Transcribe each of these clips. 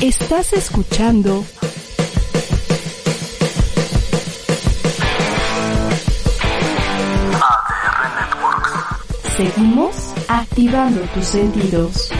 Estás escuchando ADR Networks. Seguimos activando tus sentidos.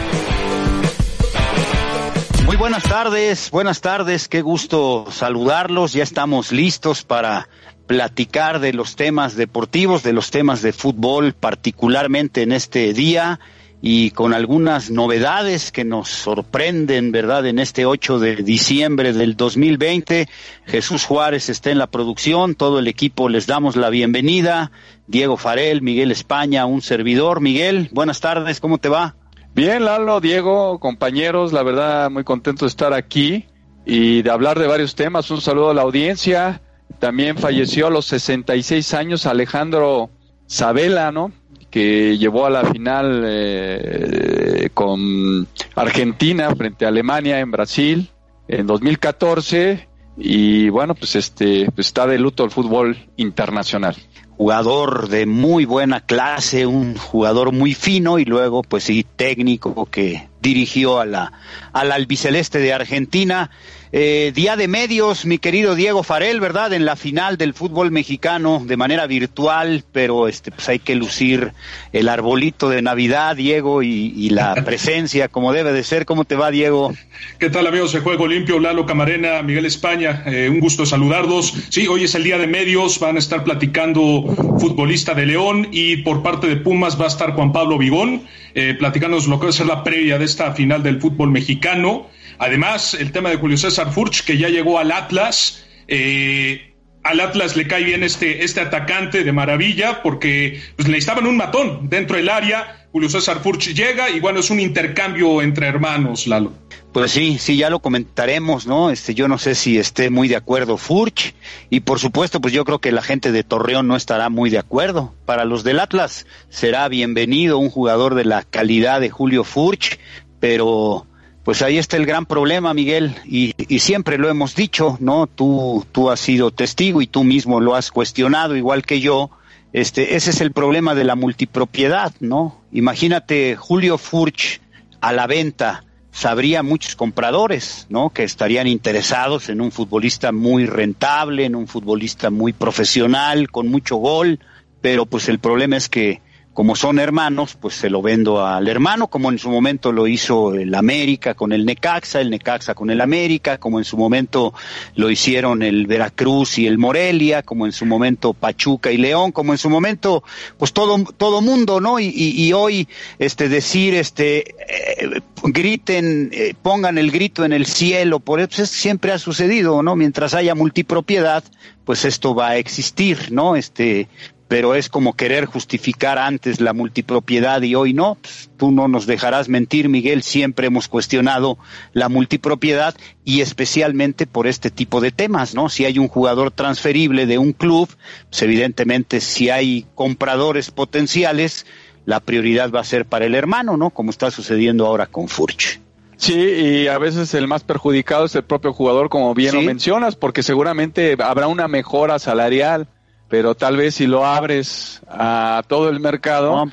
Muy buenas tardes, buenas tardes, qué gusto saludarlos. Ya estamos listos para platicar de los temas deportivos, de los temas de fútbol, particularmente en este día y con algunas novedades que nos sorprenden, ¿verdad? En este 8 de diciembre del 2020, Jesús Juárez está en la producción, todo el equipo les damos la bienvenida, Diego Farel, Miguel España, un servidor. Miguel, buenas tardes, ¿cómo te va? Bien, Lalo, Diego, compañeros, la verdad muy contento de estar aquí y de hablar de varios temas. Un saludo a la audiencia. También falleció a los 66 años Alejandro Sabela, ¿no? Que llevó a la final eh, con Argentina frente a Alemania en Brasil en 2014 y bueno pues este pues está de luto el fútbol internacional. Jugador de muy buena clase, un jugador muy fino y luego pues sí técnico que dirigió a la al albiceleste de Argentina eh, día de medios, mi querido Diego Farel, ¿verdad? En la final del fútbol mexicano de manera virtual, pero este, pues hay que lucir el arbolito de Navidad, Diego, y, la presencia como debe de ser. ¿Cómo te va, Diego? ¿Qué tal, amigos de Juego Limpio? Lalo Camarena, Miguel España, eh, un gusto saludarlos. Sí, hoy es el día de medios, van a estar platicando futbolista de León y por parte de Pumas va a estar Juan Pablo Vigón, eh, platicándonos lo que va a ser la previa de esta final del fútbol mexicano. Además, el tema de Julio César Furch, que ya llegó al Atlas. Eh, al Atlas le cae bien este, este atacante de maravilla porque pues, necesitaban un matón dentro del área. Julio César Furch llega y bueno, es un intercambio entre hermanos, Lalo. Pues sí, sí, ya lo comentaremos, ¿no? Este, yo no sé si esté muy de acuerdo Furch y por supuesto, pues yo creo que la gente de Torreón no estará muy de acuerdo. Para los del Atlas será bienvenido un jugador de la calidad de Julio Furch, pero pues ahí está el gran problema, Miguel, y, y, siempre lo hemos dicho, ¿no? Tú, tú has sido testigo y tú mismo lo has cuestionado, igual que yo. Este, ese es el problema de la multipropiedad, ¿no? Imagínate Julio Furch a la venta, sabría muchos compradores, ¿no? Que estarían interesados en un futbolista muy rentable, en un futbolista muy profesional, con mucho gol, pero pues el problema es que como son hermanos, pues se lo vendo al hermano, como en su momento lo hizo el América con el Necaxa, el Necaxa con el América, como en su momento lo hicieron el Veracruz y el Morelia, como en su momento Pachuca y León, como en su momento, pues todo, todo mundo, ¿no? Y, y, hoy, este, decir, este, eh, griten, eh, pongan el grito en el cielo, por eso siempre ha sucedido, ¿no? Mientras haya multipropiedad, pues esto va a existir, ¿no? Este, pero es como querer justificar antes la multipropiedad y hoy no. Pues, tú no nos dejarás mentir, Miguel, siempre hemos cuestionado la multipropiedad y especialmente por este tipo de temas, ¿no? Si hay un jugador transferible de un club, pues evidentemente si hay compradores potenciales, la prioridad va a ser para el hermano, ¿no? Como está sucediendo ahora con Furch. Sí, y a veces el más perjudicado es el propio jugador, como bien lo mencionas, porque seguramente habrá una mejora salarial pero tal vez si lo abres a todo el mercado,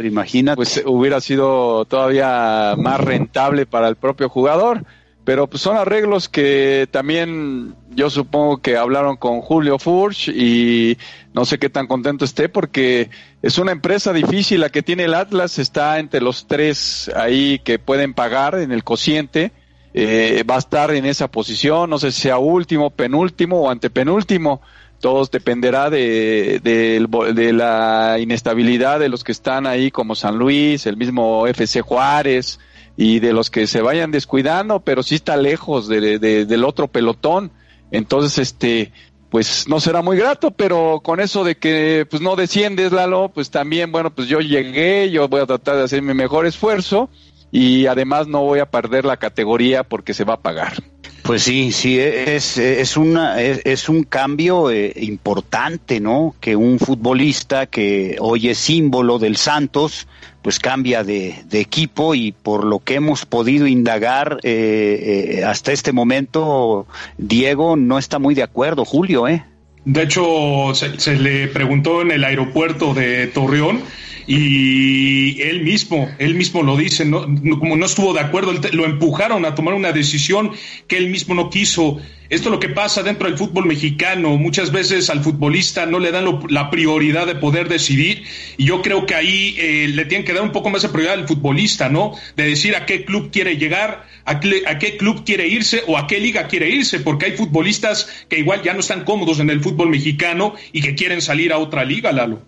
pues hubiera sido todavía más rentable para el propio jugador. Pero pues son arreglos que también yo supongo que hablaron con Julio Furch y no sé qué tan contento esté porque es una empresa difícil la que tiene el Atlas, está entre los tres ahí que pueden pagar en el cociente. Eh, va a estar en esa posición, no sé si sea último, penúltimo o antepenúltimo todo dependerá de, de, la inestabilidad de los que están ahí como San Luis, el mismo FC Juárez y de los que se vayan descuidando, pero sí está lejos de, del otro pelotón. Entonces, este, pues no será muy grato, pero con eso de que pues no desciendes, Lalo, pues también, bueno, pues yo llegué, yo voy a tratar de hacer mi mejor esfuerzo y además no voy a perder la categoría porque se va a pagar. Pues sí, sí, es, es, una, es, un cambio importante, ¿no? Que un futbolista que hoy es símbolo del Santos, pues cambia de, equipo y por lo que hemos podido indagar eh, eh, hasta este momento, Diego no está muy de acuerdo, Julio, ¿eh? De hecho, se le preguntó en el aeropuerto de Torreón y él mismo, él mismo lo dice, no, como no estuvo de acuerdo, lo empujaron a tomar una decisión que él mismo no quiso. Esto es lo que pasa dentro del fútbol mexicano. Muchas veces al futbolista no le dan la prioridad de poder decidir y yo creo que ahí eh, le tienen que dar un poco más de prioridad al futbolista, ¿no? De decir a qué club quiere llegar, a qué, a qué club quiere irse o a qué liga quiere irse, porque hay futbolistas que igual ya no están cómodos en el fútbol mexicano y que quieren salir a otra liga, Lalo.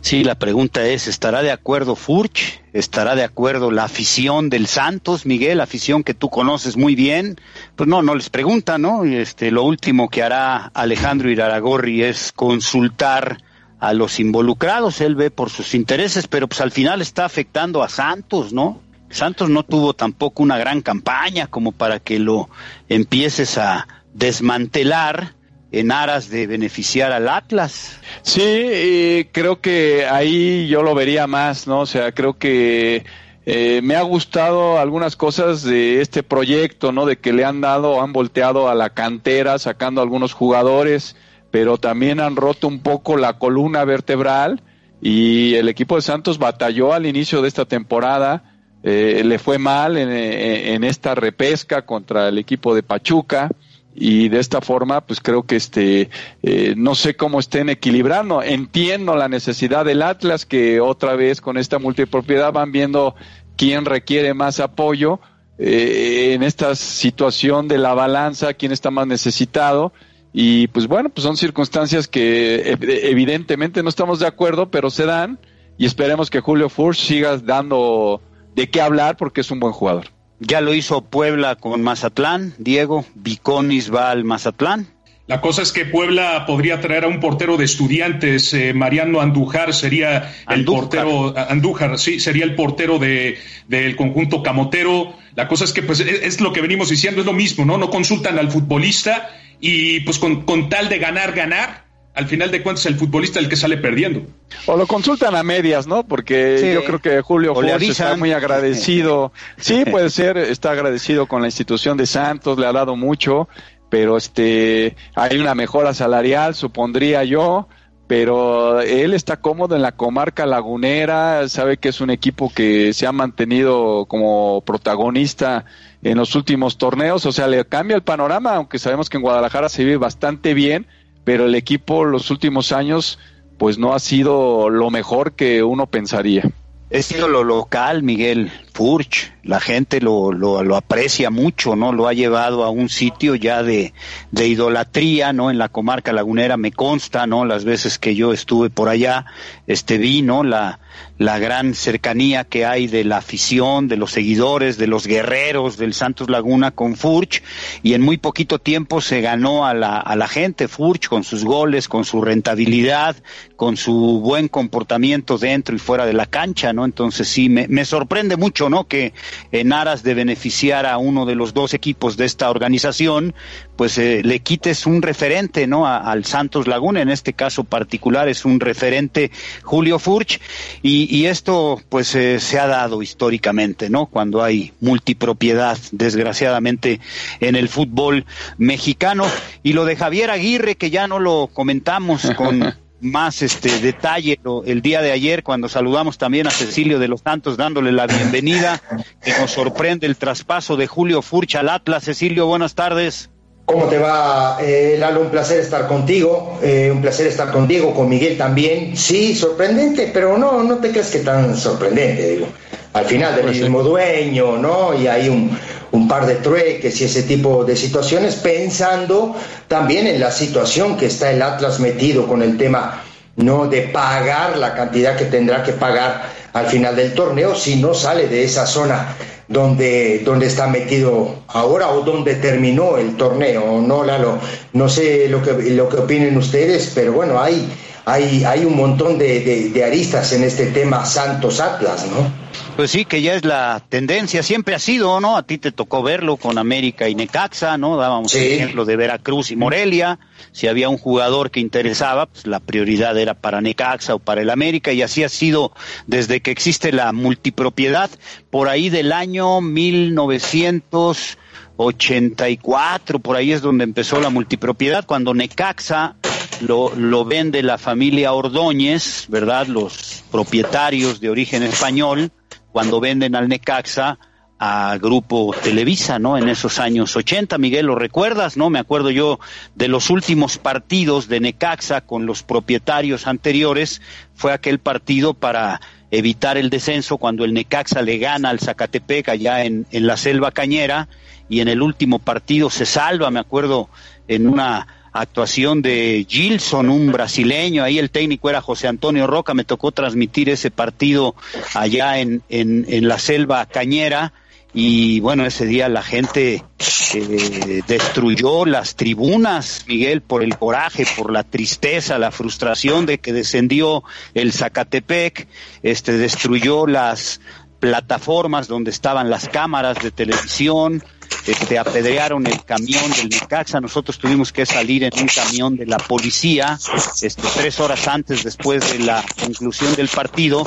Sí, la pregunta es, ¿estará de acuerdo Furch? ¿Estará de acuerdo la afición del Santos, Miguel, afición que tú conoces muy bien? Pues no, no les pregunta, ¿no? Este, lo último que hará Alejandro Iraragorri es consultar a los involucrados, él ve por sus intereses, pero pues al final está afectando a Santos, ¿no? Santos no tuvo tampoco una gran campaña como para que lo empieces a desmantelar en aras de beneficiar al Atlas. Sí, creo que ahí yo lo vería más, ¿no? O sea, creo que eh, me ha gustado algunas cosas de este proyecto, ¿no? De que le han dado, han volteado a la cantera, sacando algunos jugadores, pero también han roto un poco la columna vertebral y el equipo de Santos batalló al inicio de esta temporada. Eh, le fue mal en, en, esta repesca contra el equipo de Pachuca y de esta forma pues creo que este eh, no sé cómo estén equilibrando. Entiendo la necesidad del Atlas que otra vez con esta multipropiedad van viendo quién requiere más apoyo eh, en esta situación de la balanza quién está más necesitado. Y pues bueno pues son circunstancias que evidentemente no estamos de acuerdo pero se dan y esperemos que Julio Furch siga dando de qué hablar porque es un buen jugador ya lo hizo Puebla con Mazatlán, Diego, Viconis va al Mazatlán. La cosa es que Puebla podría traer a un portero de estudiantes, eh, Mariano Andújar sería el portero, Andújar, sí, sería el portero de, del conjunto camotero. La cosa es que pues es, lo que venimos diciendo, es lo mismo, ¿no? No consultan al futbolista y pues con, con tal de ganar, ganar, al final de cuentas el futbolista es el que sale perdiendo. O lo consultan a medias, ¿no? Porque yo creo que Julio Force está muy agradecido. Sí, puede ser, está agradecido con la institución de Santos, le ha dado mucho, pero este hay una mejora salarial, supondría yo, pero él está cómodo en la comarca lagunera, sabe que es un equipo que se ha mantenido como protagonista en los últimos torneos, o sea, le cambia el panorama, aunque sabemos que en Guadalajara se vive bastante bien, pero el equipo los últimos años pues no ha sido lo mejor que uno pensaría. Es sido lo local, Miguel Furch, la gente lo, lo, lo, aprecia mucho, ¿no? Lo ha llevado a un sitio ya de, de idolatría, ¿no? En la comarca lagunera me consta, ¿no? Las veces que yo estuve por allá, este vi, ¿no? La, la gran cercanía que hay de la afición, de los seguidores, de los guerreros del Santos Laguna con Furch y en muy poquito tiempo se ganó a la, a la gente Furch con sus goles, con su rentabilidad, con su buen comportamiento dentro y fuera de la cancha, ¿no? Entonces sí, me, me sorprende mucho, ¿no? Que en aras de beneficiar a uno de los dos equipos de esta organización, pues eh, le quites un referente, ¿no? al Santos Laguna, en este caso particular es un referente Julio Furch y, y esto pues eh, se ha dado históricamente, ¿no? Cuando hay multipropiedad, desgraciadamente, en el fútbol mexicano. Y lo de Javier Aguirre, que ya no lo comentamos con más este detalle el día de ayer cuando saludamos también a Cecilio de los Santos dándole la bienvenida, que nos sorprende el traspaso de Julio Furch al Atlas. Cecilio, buenas tardes. ¿Cómo te va, eh, Lalo? Un placer estar contigo, eh, un placer estar contigo, con Miguel también. Sí, sorprendente, pero no, no te creas que tan sorprendente, digo. Al final del pues mismo dueño, ¿no? Y hay un, un par de trueques y ese tipo de situaciones, pensando también en la situación que está el Atlas metido con el tema, ¿no? De pagar la cantidad que tendrá que pagar al final del torneo si no sale de esa zona donde, donde está metido ahora o donde terminó el torneo, ¿no, Lalo? No sé lo que, lo que opinen ustedes, pero bueno, hay, hay, hay un montón de, de, aristas en este tema Santos Atlas, ¿no? Pues sí, que ya es la tendencia, siempre ha sido, ¿no? A ti te tocó verlo con América y Necaxa, ¿no? Dábamos el ejemplo de Veracruz y Morelia. Si había un jugador que interesaba, pues la prioridad era para Necaxa o para el América, y así ha sido desde que existe la multipropiedad, por ahí del año 1984, por ahí es donde empezó la multipropiedad, cuando Necaxa lo, lo vende la familia Ordóñez, ¿verdad? Los propietarios de origen español cuando venden al Necaxa a Grupo Televisa, ¿no? En esos años 80, Miguel, ¿lo recuerdas, no? Me acuerdo yo de los últimos partidos de Necaxa con los propietarios anteriores, fue aquel partido para evitar el descenso cuando el Necaxa le gana al Zacatepec allá en, en la selva cañera y en el último partido se salva, me acuerdo, en una actuación de Gilson, un brasileño, ahí el técnico era José Antonio Roca, me tocó transmitir ese partido allá en, en, en la selva cañera. Y bueno, ese día la gente eh, destruyó las tribunas, Miguel, por el coraje, por la tristeza, la frustración de que descendió el Zacatepec, este destruyó las plataformas donde estaban las cámaras de televisión, este, apedrearon el camión del Necaxa, nosotros tuvimos que salir en un camión de la policía, este, tres horas antes después de la conclusión del partido,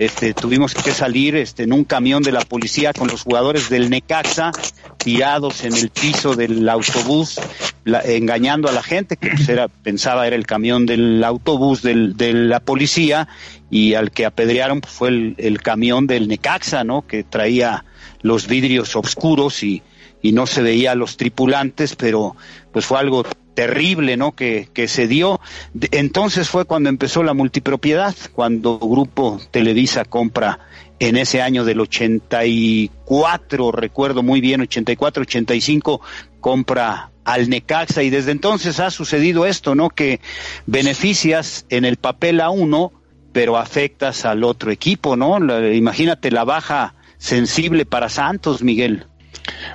este, tuvimos que salir este, en un camión de la policía con los jugadores del Necaxa tirados en el piso del autobús, engañando a la gente que pues, era, pensaba era el camión del autobús del, de la policía y al que apedrearon pues, fue el, el, camión del Necaxa, ¿no? Que traía los vidrios oscuros y, y no se veía a los tripulantes, pero pues fue algo terrible, ¿no? Que, que se dio. Entonces fue cuando empezó la multipropiedad, cuando Grupo Televisa compra en ese año del 84, recuerdo muy bien, 84, 85, compra al Necaxa y desde entonces ha sucedido esto, ¿no? Que beneficias en el papel a uno, pero afectas al otro equipo, ¿no? imagínate la baja sensible para Santos, Miguel.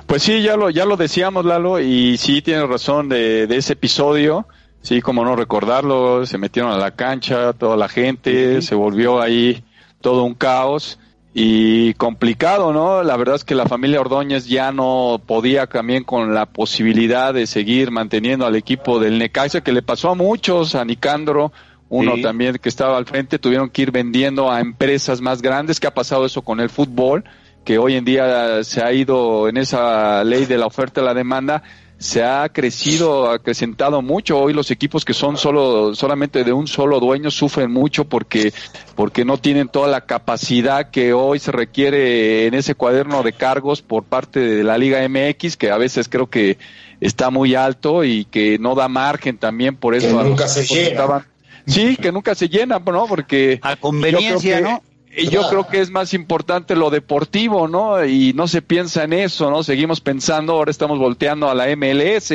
Pues sí, ya lo, ya lo decíamos, Lalo, y sí tienes razón de, de ese episodio. Sí, como no recordarlo, se metieron a la cancha, toda la gente, se volvió ahí todo un caos y complicado, ¿no? La verdad es que la familia Ordóñez ya no podía también con la posibilidad de seguir manteniendo al equipo del Necaxa, que le pasó a muchos, a Nicandro, uno también que estaba al frente, tuvieron que ir vendiendo a empresas más grandes, que ha pasado eso con el fútbol, que hoy en día se ha ido en esa ley de la oferta y la demanda, se ha crecido, acrecentado mucho. Hoy los equipos que son solo, solamente de un solo dueño sufren mucho porque, porque no tienen toda la capacidad que hoy se requiere en ese cuaderno de cargos por parte de la Liga MX, que a veces creo que está muy alto y que no da margen también por eso. nunca se llena. Sí, que nunca se llena, ¿no? Porque. A conveniencia, ¿no? Yo creo que es más importante lo deportivo, ¿no? Y no se piensa en eso, ¿no? Seguimos pensando, ahora estamos volteando a la MLS,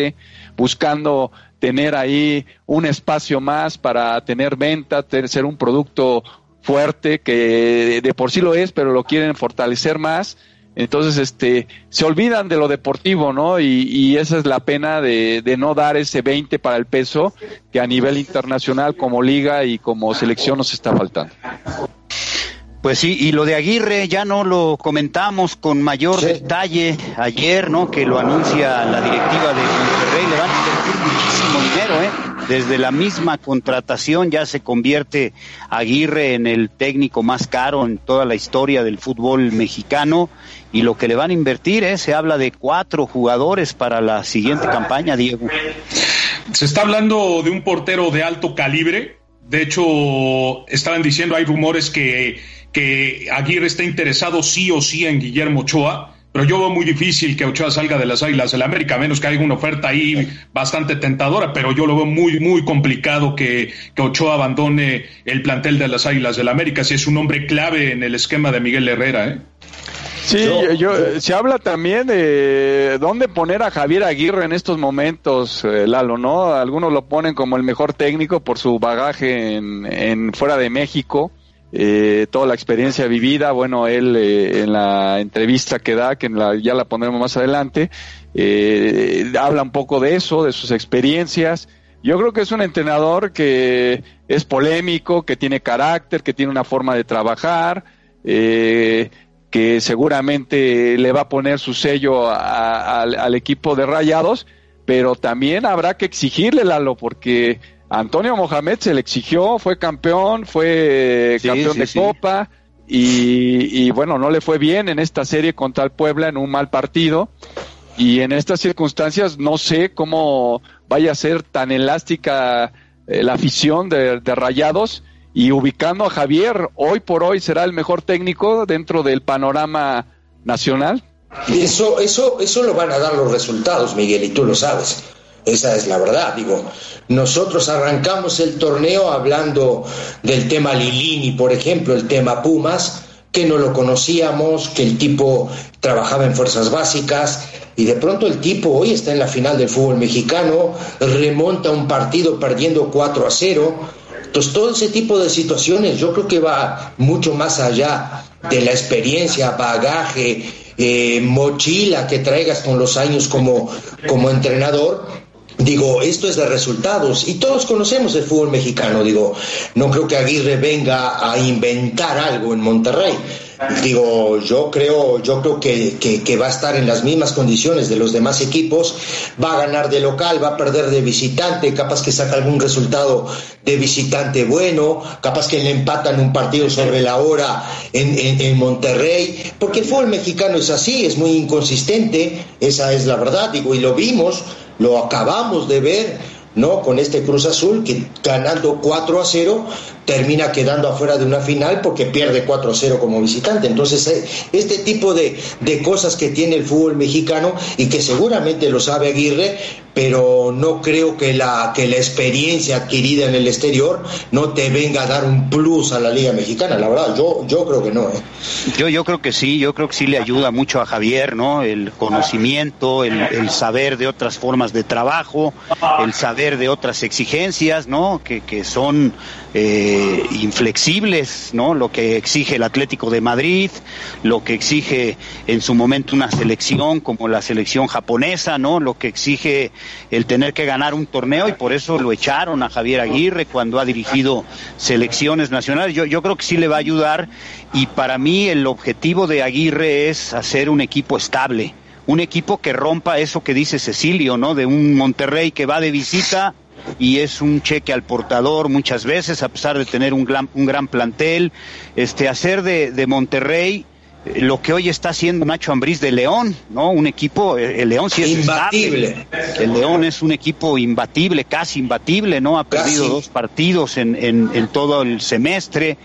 buscando tener ahí un espacio más para tener venta, ser un producto fuerte, que de por sí lo es, pero lo quieren fortalecer más. Entonces, este, se olvidan de lo deportivo, ¿no? Y, esa es la pena de, no dar ese 20 para el peso que a nivel internacional como liga y como selección nos está faltando. Pues sí, y lo de Aguirre ya no lo comentamos con mayor sí. detalle ayer, ¿no? Que lo anuncia la directiva de Monterrey, le van a invertir muchísimo dinero, ¿eh? Desde la misma contratación ya se convierte Aguirre en el técnico más caro en toda la historia del fútbol mexicano y lo que le van a invertir, ¿eh? Se habla de cuatro jugadores para la siguiente campaña, Diego. Se está hablando de un portero de alto calibre. De hecho, estaban diciendo, hay rumores que que Aguirre está interesado sí o sí en Guillermo Ochoa, pero yo veo muy difícil que Ochoa salga de las Águilas del América, a menos que haya una oferta ahí bastante tentadora, pero yo lo veo muy, muy complicado que, que Ochoa abandone el plantel de las Águilas del América, si es un hombre clave en el esquema de Miguel Herrera. ¿eh? Sí, yo, yo, se habla también de dónde poner a Javier Aguirre en estos momentos, eh, Lalo, ¿no? Algunos lo ponen como el mejor técnico por su bagaje en, en fuera de México eh, toda la experiencia vivida. Bueno, él eh, en la entrevista que da, que la, ya la pondremos más adelante, eh, habla un poco de eso, de sus experiencias. Yo creo que es un entrenador que es polémico, que tiene carácter, que tiene una forma de trabajar, eh, que seguramente le va a poner su sello al equipo de Rayados, pero también habrá que exigirle, Lalo, porque Antonio Mohamed se le exigió, fue campeón, fue campeón de Copa y, bueno, no le fue bien en esta serie contra el Puebla en un mal partido y en estas circunstancias no sé cómo vaya a ser tan elástica eh, la afición de, de Rayados y ubicando a Javier, hoy por hoy será el mejor técnico dentro del panorama nacional. Eso, eso, eso lo van a dar los resultados, Miguel, y tú lo sabes. Esa es la verdad, digo. Nosotros arrancamos el torneo hablando del tema Lilini, por ejemplo, el tema Pumas, que no lo conocíamos, que el tipo trabajaba en fuerzas básicas y de pronto el tipo hoy está en la final del fútbol mexicano, remonta un partido perdiendo 4 a 0. Entonces todo ese tipo de situaciones yo creo que va mucho más allá de la experiencia, bagaje, eh, mochila que traigas con los años como, como entrenador Digo, esto es de resultados y todos conocemos el fútbol mexicano. Digo, no creo que Aguirre venga a inventar algo en Monterrey. Digo, yo creo, yo creo que, que, va a estar en las mismas condiciones de los demás equipos, va a ganar de local, va a perder de visitante, capaz que saca algún resultado de visitante bueno, capaz que le empatan un partido sobre la hora en, en, en Monterrey, porque el fútbol mexicano es así, es muy inconsistente, esa es la verdad, digo, y lo vimos, lo acabamos de ver, ¿no? Con este Cruz Azul que ganando 4 a 0 termina quedando afuera de una final porque pierde 4 a 0 como visitante. Entonces, eh, este tipo de, de cosas que tiene el fútbol mexicano y que seguramente lo sabe Aguirre, pero no creo que la, que la experiencia adquirida en el exterior no te venga a dar un plus a la Liga Mexicana, la verdad, yo, yo creo que no. ¿eh? Yo, yo creo que sí, yo creo que sí le ayuda mucho a Javier, ¿no? El conocimiento, el, el saber de otras formas de trabajo, el saber de otras exigencias, ¿no? Que, que son eh, inflexibles, ¿no? Lo que exige el Atlético de Madrid, lo que exige en su momento una selección como la selección japonesa, ¿no? Lo que exige el tener que ganar un torneo y por eso lo echaron a Javier Aguirre cuando ha dirigido selecciones nacionales. Yo, yo creo que sí le va a ayudar y para mí el objetivo de Aguirre es hacer un equipo estable un equipo que rompa eso que dice Cecilio, ¿no? De un Monterrey que va de visita y es un cheque al portador muchas veces, a pesar de tener un gran, un gran plantel. Este, hacer de, de Monterrey eh, lo que hoy está haciendo Nacho Ambriz de León, ¿no? Un equipo, eh, el León sí es imbatible. El León es un equipo imbatible, casi imbatible, ¿no? Ha perdido dos partidos en, en, en, todo el semestre.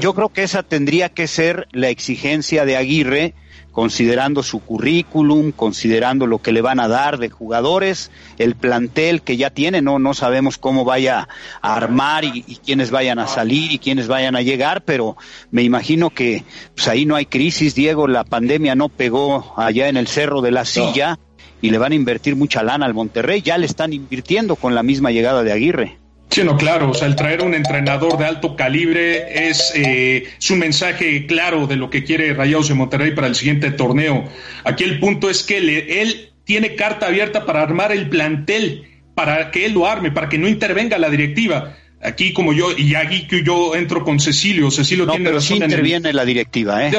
Yo creo que esa tendría que ser la exigencia de Aguirre considerando su currículum, considerando lo que le van a dar de jugadores, el plantel que ya tiene, no, no sabemos cómo vaya a armar y, y quiénes vayan a salir y quiénes vayan a llegar, pero me imagino que pues ahí no hay crisis, Diego, la pandemia no pegó allá en el Cerro de la Silla no. y le van a invertir mucha lana al Monterrey, ya le están invirtiendo con la misma llegada de Aguirre. Sí, no, claro, o sea, el traer un entrenador de alto calibre es, eh, mensaje claro de lo que quiere Rayados de Monterrey para el siguiente torneo. Aquí el punto es que él tiene carta abierta para armar el plantel, para que él lo arme, para que no intervenga la directiva. Aquí como yo, y aquí que yo entro con Cecilio, Cecilio no, tiene pero razón. Sí interviene en el... la directiva, ¿eh?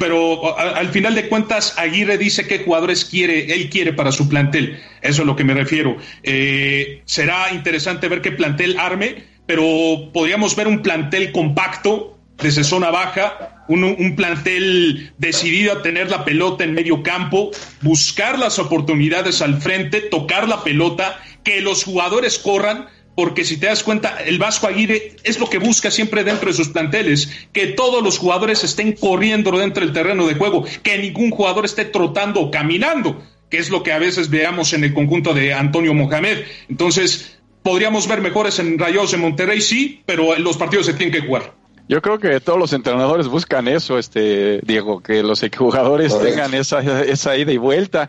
Pero a, al final de cuentas, Aguirre dice qué jugadores quiere, él quiere para su plantel. Eso es lo que me refiero. Eh, será interesante ver qué plantel arme, pero podríamos ver un plantel compacto desde zona baja, un, un, plantel decidido a tener la pelota en medio campo, buscar las oportunidades al frente, tocar la pelota, que los jugadores corran, porque si te das cuenta, el Vasco Aguirre es lo que busca siempre dentro de sus planteles, que todos los jugadores estén corriendo dentro del terreno de juego, que ningún jugador esté trotando o caminando, que es lo que a veces veamos en el conjunto de Antonio Mohamed. Entonces, podríamos ver mejores en Rayos en Monterrey, sí, pero los partidos se tienen que jugar. Yo creo que todos los entrenadores buscan eso, este Diego, que los jugadores Correcto. tengan esa, esa ida y vuelta.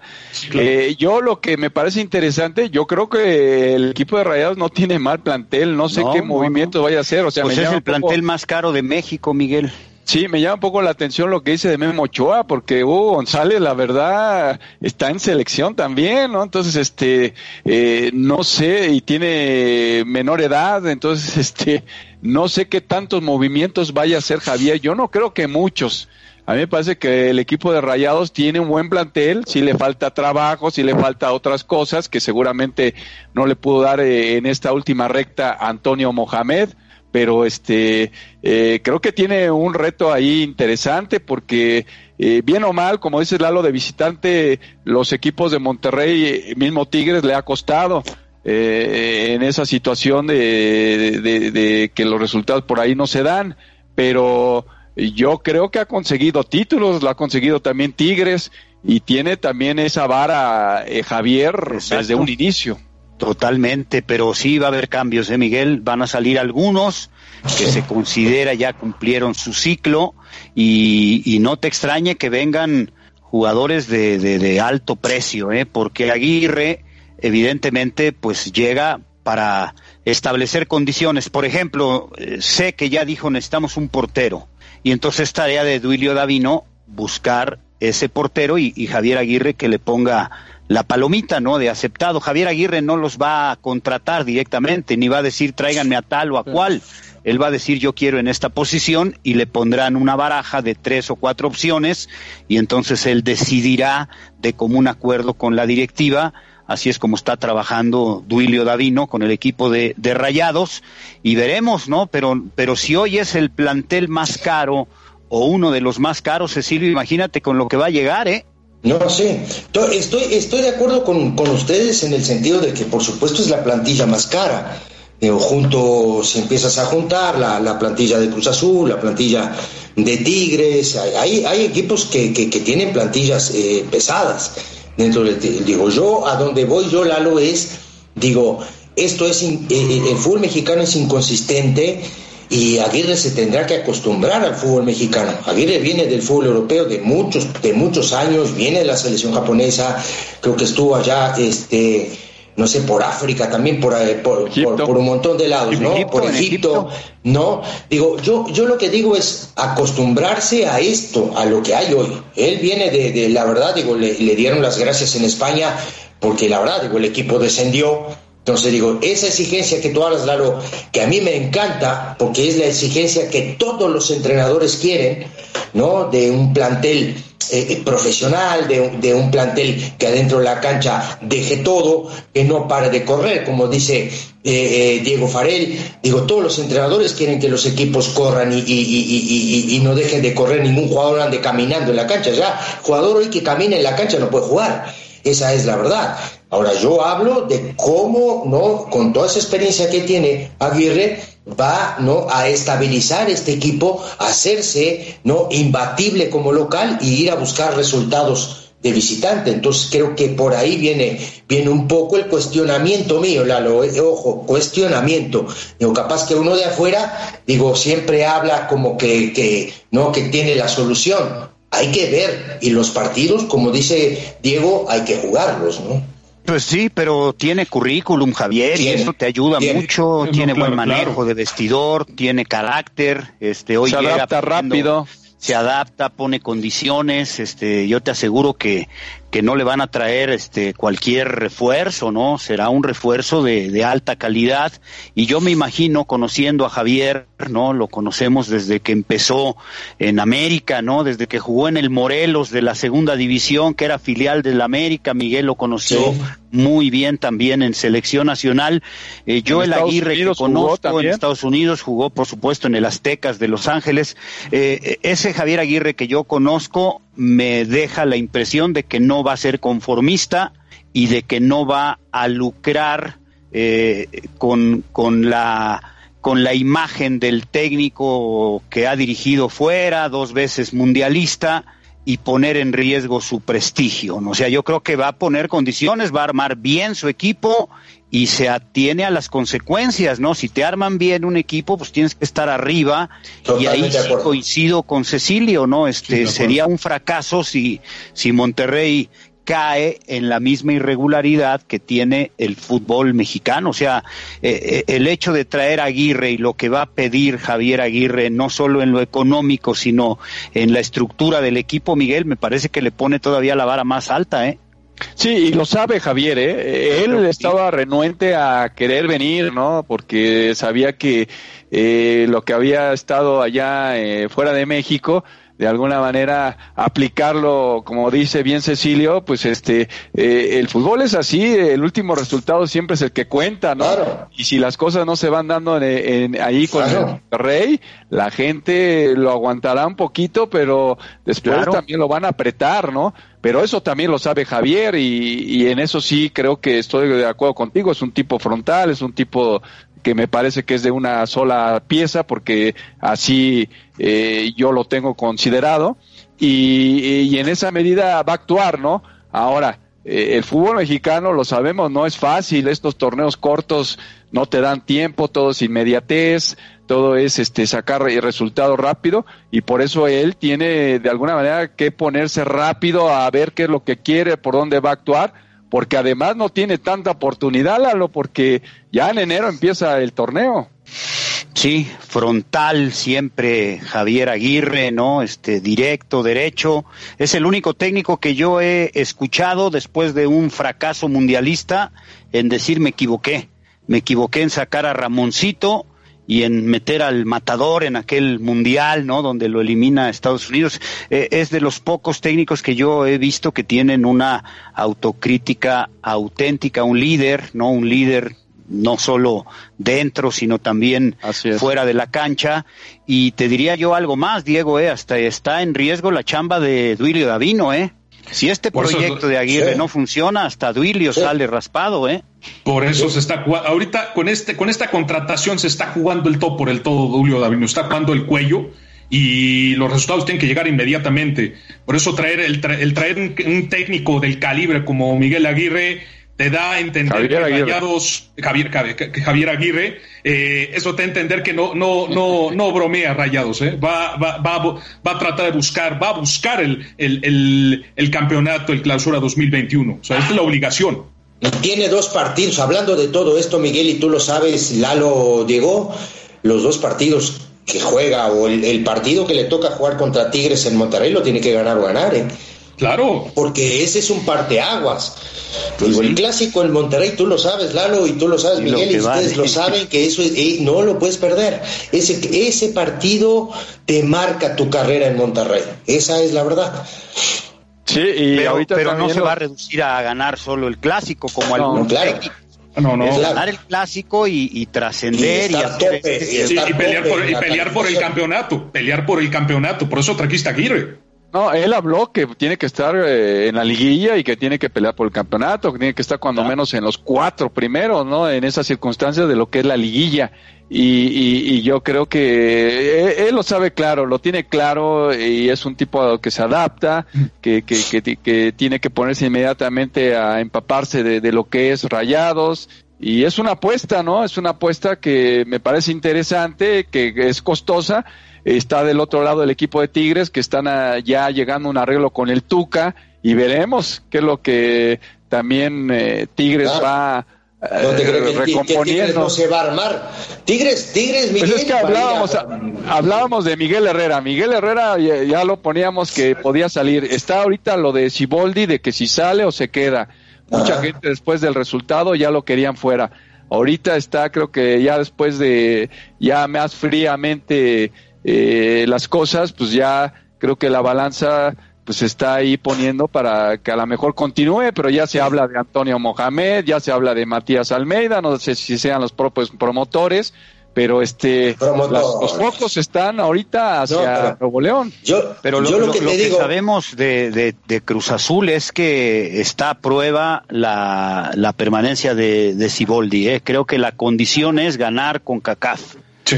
Claro. eh, yo lo que me parece interesante, yo creo que el equipo de Rayados no tiene mal plantel, no sé no, qué no, movimiento no. vaya a hacer. O sea, pues me es el poco... plantel más caro de México, Miguel. Sí, me llama un poco la atención lo que dice de Memo Ochoa, porque Hugo González, la verdad, está en selección también, ¿no? Entonces, este, eh, no sé, y tiene menor edad, entonces, este, no sé qué tantos movimientos vaya a hacer Javier. Yo no creo que muchos. A mí me parece que el equipo de Rayados tiene un buen plantel, si le falta trabajo, si le falta otras cosas que seguramente no le pudo dar eh, en esta última recta Antonio Mohamed, pero este eh, creo que tiene un reto ahí interesante porque eh, bien o mal, como dice Lalo de visitante, los equipos de Monterrey, mismo Tigres le ha costado. en esa situación de, de que los resultados por ahí no se dan, pero yo creo que ha conseguido títulos, lo ha conseguido también Tigres y tiene también esa vara eh, Javier desde un inicio. Totalmente, pero sí va a haber cambios, ¿eh, Miguel? Van a salir algunos que se considera ya cumplieron su ciclo y, no te extrañe que vengan jugadores de, alto precio, ¿eh? Porque Aguirre evidentemente pues llega para establecer condiciones. Por ejemplo, eh, sé que ya dijo necesitamos un portero y entonces tarea de Duilio Davino buscar ese portero y, Javier Aguirre que le ponga la palomita, ¿no? De aceptado. Javier Aguirre no los va a contratar directamente, ni va a decir tráiganme a tal o a cual. Él va a decir yo quiero en esta posición y le pondrán una baraja de tres o cuatro opciones y entonces él decidirá de común acuerdo con la directiva Así es como está trabajando Duilio Davino con el equipo de, Rayados y veremos, ¿no? Pero, pero si hoy es el plantel más caro o uno de los más caros, Cecilio, imagínate con lo que va a llegar, ¿eh? No sé, estoy, estoy de acuerdo con, ustedes en el sentido de que por supuesto es la plantilla más cara. Eh, junto, si empiezas a juntar la, plantilla de Cruz Azul, la plantilla de Tigres, hay, hay equipos que, tienen plantillas eh, pesadas dentro del digo yo a donde voy yo Lalo es digo esto es eh, eh, el fútbol mexicano es inconsistente y Aguirre se tendrá que acostumbrar al fútbol mexicano. Aguirre viene del fútbol europeo de muchos de muchos años, viene de la selección japonesa, creo que estuvo allá este no sé, por África, también por, eh, por, por, un montón de lados, ¿no? por Egipto, ¿no? Digo, yo, yo lo que digo es acostumbrarse a esto, a lo que hay hoy. Él viene de, de la verdad, digo, le, le, dieron las gracias en España, porque la verdad, digo, el equipo descendió. Entonces digo, esa exigencia que tú hablas, Lalo, que a mí me encanta, porque es la exigencia que todos los entrenadores quieren, ¿no? De un plantel eh, eh, profesional, de, un plantel que adentro de la cancha deje todo, que no pare de correr, como dice eh, Diego Farel. Digo, todos los entrenadores quieren que los equipos corran y, no dejen de correr, ningún jugador ande caminando en la cancha. Ya, jugador hoy que camina en la cancha no puede jugar. Esa es la verdad. Ahora yo hablo de cómo, ¿no? Con toda esa experiencia que tiene Aguirre, va ¿no? a estabilizar este equipo, a hacerse ¿no? imbatible como local y ir a buscar resultados de visitante. Entonces creo que por ahí viene, viene un poco el cuestionamiento mío, Lalo, eh, ojo, cuestionamiento. Digo, capaz que uno de afuera, digo, siempre habla como que, que, ¿no? que tiene la solución. Hay que ver, y los partidos, como dice Diego, hay que jugarlos, ¿no? Pues sí, pero tiene currículum, Javier, y eso te ayuda mucho. Tiene buen manejo de vestidor, tiene carácter. Este, hoy se adapta rápido. Se adapta, pone condiciones. Este, yo te aseguro que que no le van a traer este cualquier refuerzo, ¿no? Será un refuerzo de, de, alta calidad y yo me imagino conociendo a Javier, ¿no? Lo conocemos desde que empezó en América, ¿no? Desde que jugó en el Morelos de la segunda división, que era filial del América, Miguel lo conoció muy bien también en selección nacional. Eh, yo el Aguirre que conozco en Estados Unidos jugó por supuesto en el Aztecas de Los Ángeles. Eh, ese Javier Aguirre que yo conozco me deja la impresión de que no va a ser conformista y de que no va a lucrar eh, con, con, la, con la imagen del técnico que ha dirigido fuera, dos veces mundialista, y poner en riesgo su prestigio. O sea, yo creo que va a poner condiciones, va a armar bien su equipo y se atiene a las consecuencias, ¿no? Si te arman bien un equipo, pues tienes que estar arriba y ahí sí coincido con Cecilio, ¿no? Este sería un fracaso si si Monterrey cae en la misma irregularidad que tiene el fútbol mexicano. O sea, eh, eh, el hecho de traer a Aguirre y lo que va a pedir Javier Aguirre, no solo en lo económico, sino en la estructura del equipo, Miguel, me parece que le pone todavía la vara más alta, ¿eh? Sí, y lo sabe Javier, ¿eh? Él estaba renuente a querer venir, ¿no? Porque sabía que eh, lo que había estado allá eh, fuera de México de alguna manera aplicarlo, como dice bien Cecilio, pues este, eh, el fútbol es así, el último resultado siempre es el que cuenta, ¿no? Y si las cosas no se van dando en, ahí con el rey, la gente lo aguantará un poquito, pero después también lo van a apretar, ¿no? Pero eso también lo sabe Javier y, y en eso sí creo que estoy de acuerdo contigo, es un tipo frontal, es un tipo que me parece que es de una sola pieza porque así eh, yo lo tengo considerado y, en esa medida va a actuar, ¿no? Ahora, eh, el fútbol mexicano, lo sabemos, no es fácil, estos torneos cortos no te dan tiempo, todo es inmediatez, todo es este sacar resultado rápido y por eso él tiene de alguna manera que ponerse rápido a ver qué es lo que quiere, por dónde va a actuar porque además no tiene tanta oportunidad, Lalo, porque ya en enero empieza el torneo. Sí, frontal siempre Javier Aguirre, ¿no? Este directo, derecho. Es el único técnico que yo he escuchado después de un fracaso mundialista en decir me equivoqué. Me equivoqué en sacar a Ramoncito y en meter al matador en aquel mundial, ¿no? Donde lo elimina Estados Unidos. Eh, es de los pocos técnicos que yo he visto que tienen una autocrítica auténtica, un líder, ¿no? Un líder no solo dentro, sino también fuera de la cancha. Y te diría yo algo más, Diego, ¿eh? Hasta está en riesgo la chamba de Duilio Davino, ¿eh? Si este proyecto de Aguirre no funciona, hasta Duilio sale raspado, ¿eh? Por eso se está jugando. Ahorita con este, con esta contratación se está jugando el todo por el todo, Julio Davino. Está jugando el cuello y los resultados tienen que llegar inmediatamente. Por eso traer el, traer un, técnico del calibre como Miguel Aguirre te da a entender que Rayados, Javier, Javier Aguirre, eh, eso te da a entender que no, no, no, no bromea Rayados, eh. va, va, va, va, a tratar de buscar, va a buscar el, el, el, el campeonato, el clausura 2021. O sea, esta es la obligación. Tiene dos partidos. Hablando de todo esto, Miguel, y tú lo sabes, Lalo llegó, los dos partidos que juega o el, partido que le toca jugar contra Tigres en Monterrey lo tiene que ganar o ganar, ¿eh? Claro. Porque ese es un parteaguas. Pues el clásico en Monterrey, tú lo sabes, Lalo, y tú lo sabes, Miguel, y ustedes lo saben, que eso eh, no lo puedes perder. Ese, ese partido te marca tu carrera en Monterrey. Esa es la verdad. Sí, y pero, ahorita pero no se va a reducir a ganar solo el clásico como no, algún claro. No, no. Es ganar el clásico y, trascender y, y, pelear por, y pelear por el campeonato, pelear por el campeonato. Por eso trajiste a Aguirre. No, él habló que tiene que estar eh, en la liguilla y que tiene que pelear por el campeonato, que tiene que estar cuando menos en los cuatro primeros, ¿no? En esas circunstancias de lo que es la liguilla. Y, y, yo creo que eh, él, lo sabe claro, lo tiene claro y es un tipo que se adapta, que, que, que, que tiene que ponerse inmediatamente a empaparse de, de, lo que es rayados. Y es una apuesta, ¿no? Es una apuesta que me parece interesante, que es costosa. Está del otro lado el equipo de Tigres, que están ya llegando a un arreglo con el Tuca y veremos qué es lo que también eh, Tigres va no te creo que, Tigres no se va a armar. Tigres, Tigres, Miguel. Pues es que hablábamos, hablábamos de Miguel Herrera. Miguel Herrera ya, lo poníamos que podía salir. Está ahorita lo de Siboldi, de que si sale o se queda. Mucha gente después del resultado ya lo querían fuera. Ahorita está, creo que ya después de, ya más fríamente eh, las cosas, pues ya creo que la balanza pues está ahí poniendo para que a lo mejor continúe, pero ya se habla de Antonio Mohamed, ya se habla de Matías Almeida, no sé si sean los propios promotores, pero este los focos están ahorita hacia Nuevo León. Yo, pero lo, que, sabemos de, de, Cruz Azul es que está a prueba la, la permanencia de, de Ciboldi. ¿eh? Creo que la condición es ganar con CACAF.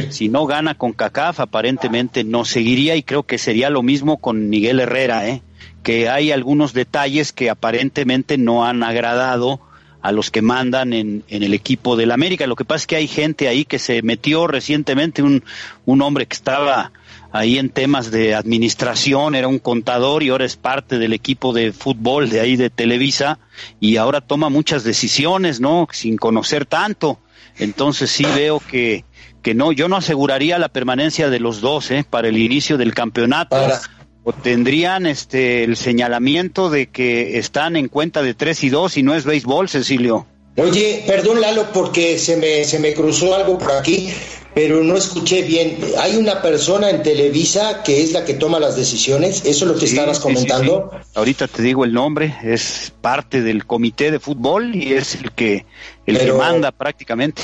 Si no gana con CACAF, aparentemente no seguiría y creo que sería lo mismo con Miguel Herrera, ¿eh? que hay algunos detalles que aparentemente no han agradado a los que mandan en, en el equipo del América. Lo que pasa es que hay gente ahí que se metió recientemente, un, un hombre que estaba ahí en temas de administración, era un contador y ahora es parte del equipo de fútbol de ahí de Televisa y ahora toma muchas decisiones, ¿no? Sin conocer tanto. Entonces sí veo que, que no, yo no aseguraría la permanencia de los dos ¿eh? para el inicio del campeonato. O tendrían este el señalamiento de que están en cuenta de tres y dos y no es béisbol, Cecilio. Oye, perdón Lalo, porque se me, se me cruzó algo por aquí. pero no escuché bien. Hay una persona en Televisa que es la que toma las decisiones, eso es lo que estabas comentando. Ahorita te digo el nombre, es parte del comité de fútbol y es el que el que manda prácticamente.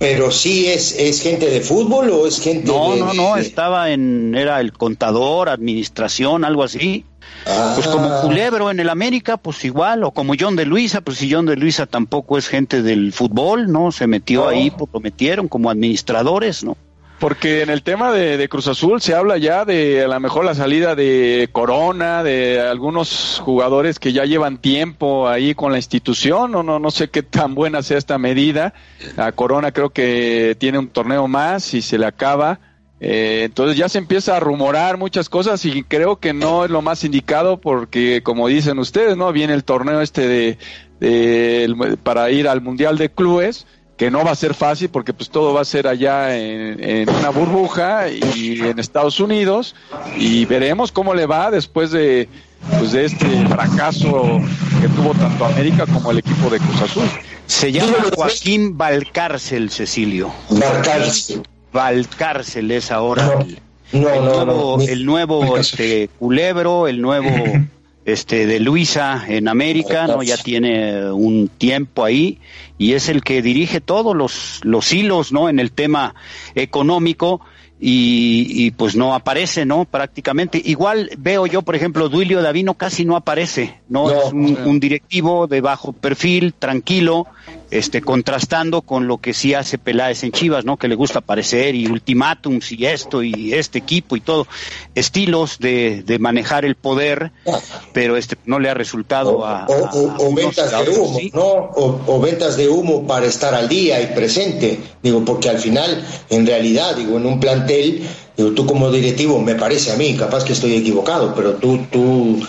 Pero sí es, es gente de fútbol o es gente no, de, No, no, estaba en, era el contador, administración, algo así. Pues como ah. Culebro en el América, pues igual, o como John de Luisa, pues si John de Luisa tampoco es gente del fútbol, ¿no? Se metió ahí, pues lo metieron como administradores, ¿no? Porque en el tema de, Cruz Azul se habla ya de a lo mejor la salida de Corona, de algunos jugadores que ya llevan tiempo ahí con la institución, o no, no sé qué tan buena sea esta medida. A Corona creo que tiene un torneo más y se le acaba. Eh, entonces ya se empieza a rumorar muchas cosas y creo que no es lo más indicado porque como dicen ustedes, ¿no? Viene el torneo este de para ir al Mundial de Clubes que no va a ser fácil porque pues todo va a ser allá en, una burbuja y en Estados Unidos y veremos cómo le va después de pues de este fracaso que tuvo tanto América como el equipo de Cruz Azul. Se llama Joaquín Valcárcel, Cecilio. Valcárcel. Valcárcel es ahora el, nuevo, el nuevo este, culebro, el nuevo este de Luisa en América, ¿no? Ya tiene un tiempo ahí y es el que dirige todos los, los hilos, ¿no? En el tema económico y, pues no aparece, ¿no? Prácticamente. Igual veo yo, por ejemplo, Duilio Davino casi no aparece, ¿no? es un, directivo de bajo perfil, tranquilo, este, contrastando con lo que sí hace Peláez en Chivas, ¿no? Que le gusta aparecer y ultimátums y esto y este equipo y todo, estilos de, de manejar el poder, pero este no le ha resultado a, o, ventas de humo, ¿no? O, ventas de humo para estar al día y presente, digo, porque al final, en realidad, digo, en un plantel, digo, tú como directivo, me parece a mí, capaz que estoy equivocado, pero tú, tú,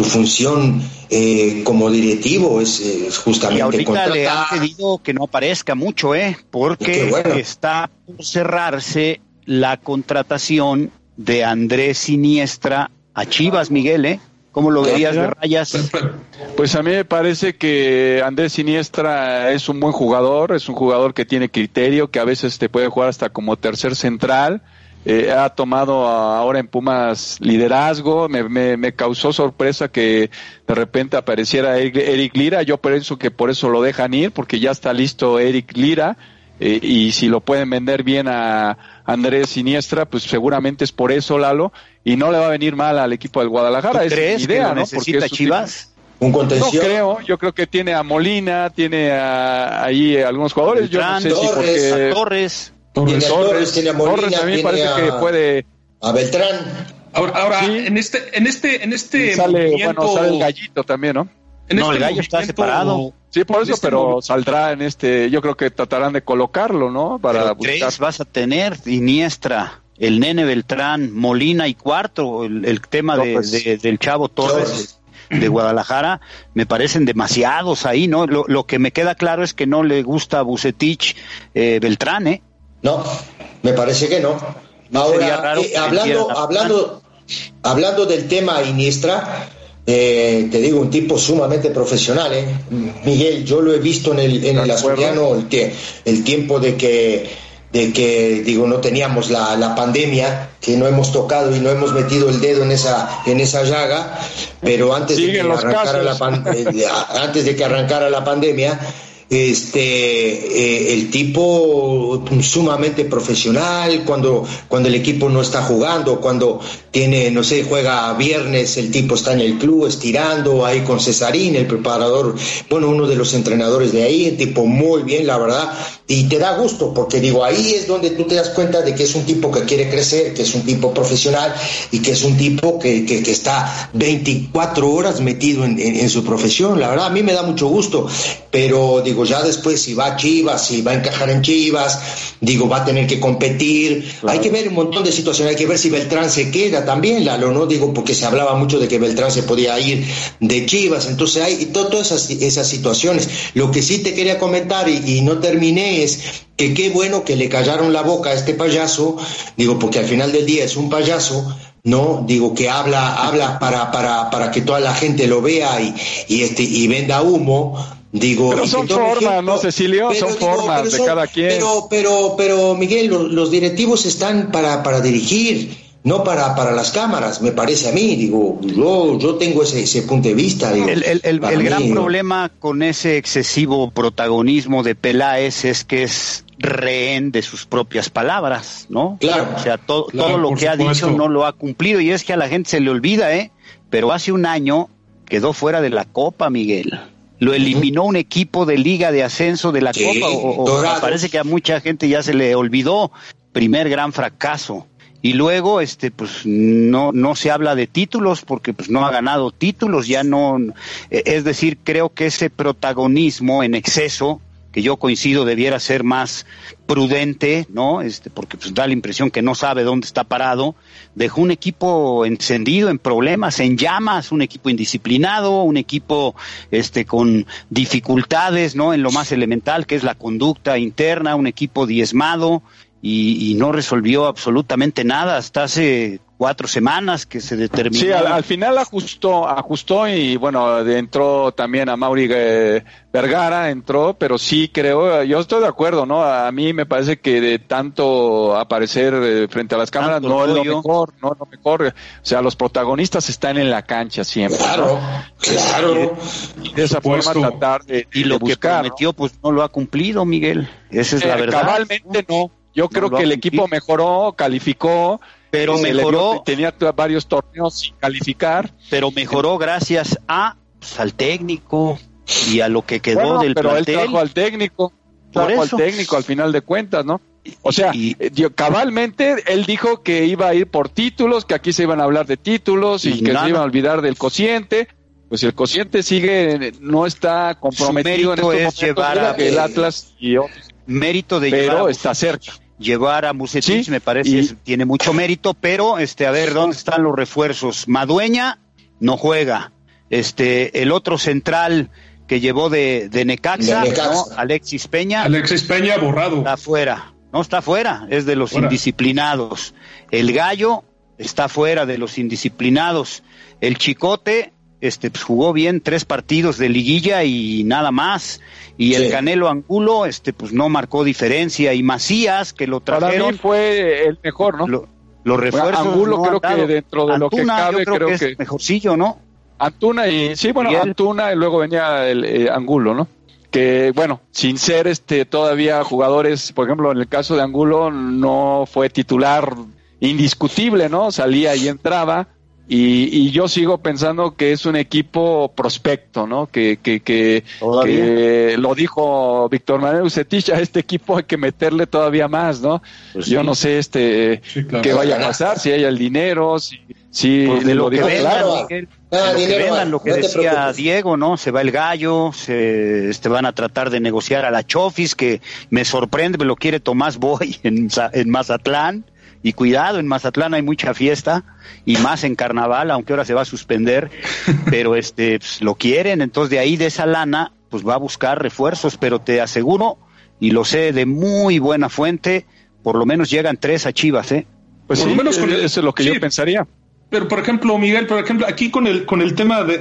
tu función eh, como directivo es, justamente y ahorita le han pedido que no aparezca mucho, ¿eh? Porque está por cerrarse la contratación de Andrés Siniestra a Chivas, Miguel, ¿eh? ¿Cómo lo verías de rayas? Pues a mí me parece que Andrés Siniestra es un buen jugador, es un jugador que tiene criterio, que a veces te puede jugar hasta como tercer central, eh, ha tomado ahora en Pumas liderazgo. Me, me, causó sorpresa que de repente apareciera Eric, Lira. Yo pienso que por eso lo dejan ir, porque ya está listo Eric Lira. Eh, y si lo pueden vender bien a Andrés Siniestra, pues seguramente es por eso, Lalo. Y no le va a venir mal al equipo del Guadalajara. es idea, ¿no? Necesita Chivas? ¿Un contención? No creo, yo creo que tiene a Molina, tiene a, ahí algunos jugadores. yo no sé si porque... Torres. Torres, Torres, tiene a Molina, a parece a, que puede a Beltrán. Ahora, ahora en este, en este, en este sale, movimiento... bueno, sale el gallito también, ¿no? En no, este el gallo está separado. Sí, por eso, este pero saldrá en este, yo creo que tratarán de colocarlo, ¿no? Para tres vas a tener, Iniestra, el Nene Beltrán, Molina y cuarto, el, tema de, pues, de, del Chavo Torres. de Guadalajara, me parecen demasiados ahí, ¿no? Lo, lo, que me queda claro es que no le gusta a Bucetich eh, Beltrán, ¿eh? No, me parece que no. Ahora, eh, hablando, hablando, hablando del tema Iniestra, eh, te digo, un tipo sumamente profesional, ¿eh? Miguel, yo lo he visto en el, en el Azuriano el, el tiempo de que de que digo no teníamos la, la, pandemia que no hemos tocado y no hemos metido el dedo en esa en esa llaga pero antes de que arrancara la antes de que arrancara la pandemia este eh, el tipo sumamente profesional cuando cuando el equipo no está jugando cuando tiene no sé juega viernes el tipo está en el club estirando ahí con Cesarín el preparador bueno uno de los entrenadores de ahí tipo muy bien la verdad y te da gusto porque digo ahí es donde tú te das cuenta de que es un tipo que quiere crecer que es un tipo profesional y que es un tipo que, que, está 24 horas metido en, en su profesión la verdad a mí me da mucho gusto pero digo ya después si va a Chivas, si va a encajar en Chivas, digo, va a tener que competir. Hay que ver un montón de situaciones, hay que ver si Beltrán se queda también, Lalo, ¿no? Digo, porque se hablaba mucho de que Beltrán se podía ir de Chivas, entonces hay todas esas, esas situaciones. Lo que sí te quería comentar y, no terminé es que qué bueno que le callaron la boca a este payaso, digo, porque al final del día es un payaso, ¿no? Digo que habla, habla para, para, para que toda la gente lo vea y, y, este, y venda humo, Digo, pero son formas, ¿no, Cecilio? son formas de cada quien. Pero, pero, pero, Miguel, los, directivos están para, para dirigir, no para, para las cámaras, me parece a mí. Digo, yo, yo tengo ese, ese punto de vista. el, el, el, gran problema con ese excesivo protagonismo de Peláez es que es rehén de sus propias palabras, ¿no? Claro. O sea, todo lo que ha dicho no lo ha cumplido y es que a la gente se le olvida, ¿eh? Pero hace un año quedó fuera de la Copa, Miguel lo eliminó un equipo de liga de ascenso de la Copa, o, parece que a mucha gente ya se le olvidó, primer gran fracaso. Y luego, este, pues no, no se habla de títulos porque pues no ha ganado títulos, ya no, es decir, creo que ese protagonismo en exceso que yo coincido debiera ser más prudente, ¿no? Este, porque pues da la impresión que no sabe dónde está parado. Dejó un equipo encendido en problemas, en llamas, un equipo indisciplinado, un equipo este con dificultades, ¿no? En lo más elemental que es la conducta interna, un equipo diezmado y, y no resolvió absolutamente nada hasta hace cuatro semanas que se determinó. Sí, al, final ajustó, ajustó y bueno, entró también a Mauri eh, Vergara, entró, pero sí creo, yo estoy de acuerdo, ¿no? A mí me parece que de tanto aparecer eh, frente a las cámaras no es lo mejor, no es lo mejor. O sea, los protagonistas están en la cancha siempre. Claro, claro. Y, de esa forma tratar de, y lo que prometió, pues no lo ha cumplido, Miguel. Esa es la eh, verdad. Cabalmente no. Yo creo que el equipo mejoró, calificó, pero mejoró. tenía varios torneos sin calificar. Pero mejoró gracias a pues, al técnico y a lo que quedó del pero él trajo al técnico, trajo al técnico al final de cuentas, ¿no? O sea, eh, cabalmente él dijo que iba a ir por títulos, que aquí se iban a hablar de títulos y, que se iban a olvidar del cociente. Pues el cociente sigue, no está comprometido en este llevar el Atlas y mérito de pero está cerca llevar a Musetich me parece que tiene mucho mérito, pero este a ver dónde están los refuerzos. Madueña no juega. Este el otro central que llevó de, de Necaxa, Alexis Peña. Alexis Peña borrado. Está fuera. No está fuera, es de los indisciplinados. El Gallo está fuera de los indisciplinados. El Chicote este pues, jugó bien tres partidos de liguilla y nada más. Y el Canelo Angulo este pues no marcó diferencia. Y Macías que lo trajeron Para mí fue el mejor no lo, los refuerzos Angulo creo que dentro de lo que cabe creo, que, es mejorcillo no Antuna y sí bueno Antuna y luego venía el eh, Angulo no que bueno sin ser este todavía jugadores por ejemplo en el caso de Angulo no fue titular indiscutible no salía y entraba y, yo sigo pensando que es un equipo prospecto, ¿no? Que, que, que, lo dijo Víctor Manuel Ucetich, a este equipo hay que meterle todavía más, ¿no? Pues yo no sé este qué vaya a pasar, si hay el dinero, si, si pues de lo, que vendan, lo que vendan, lo que decía Diego, ¿no? Se va el gallo, se este, van a tratar de negociar a la Chofis, que me sorprende, me lo quiere Tomás Boy en, en Mazatlán y cuidado, en Mazatlán hay mucha fiesta y más en carnaval, aunque ahora se va a suspender, pero este pues, lo quieren, entonces de ahí de esa lana pues va a buscar refuerzos, pero te aseguro y lo sé de muy buena fuente, por lo menos llegan tres a Chivas, ¿eh? Pues por lo menos con eso es lo que yo pensaría. Pero por ejemplo, Miguel, por ejemplo, aquí con el con el tema de,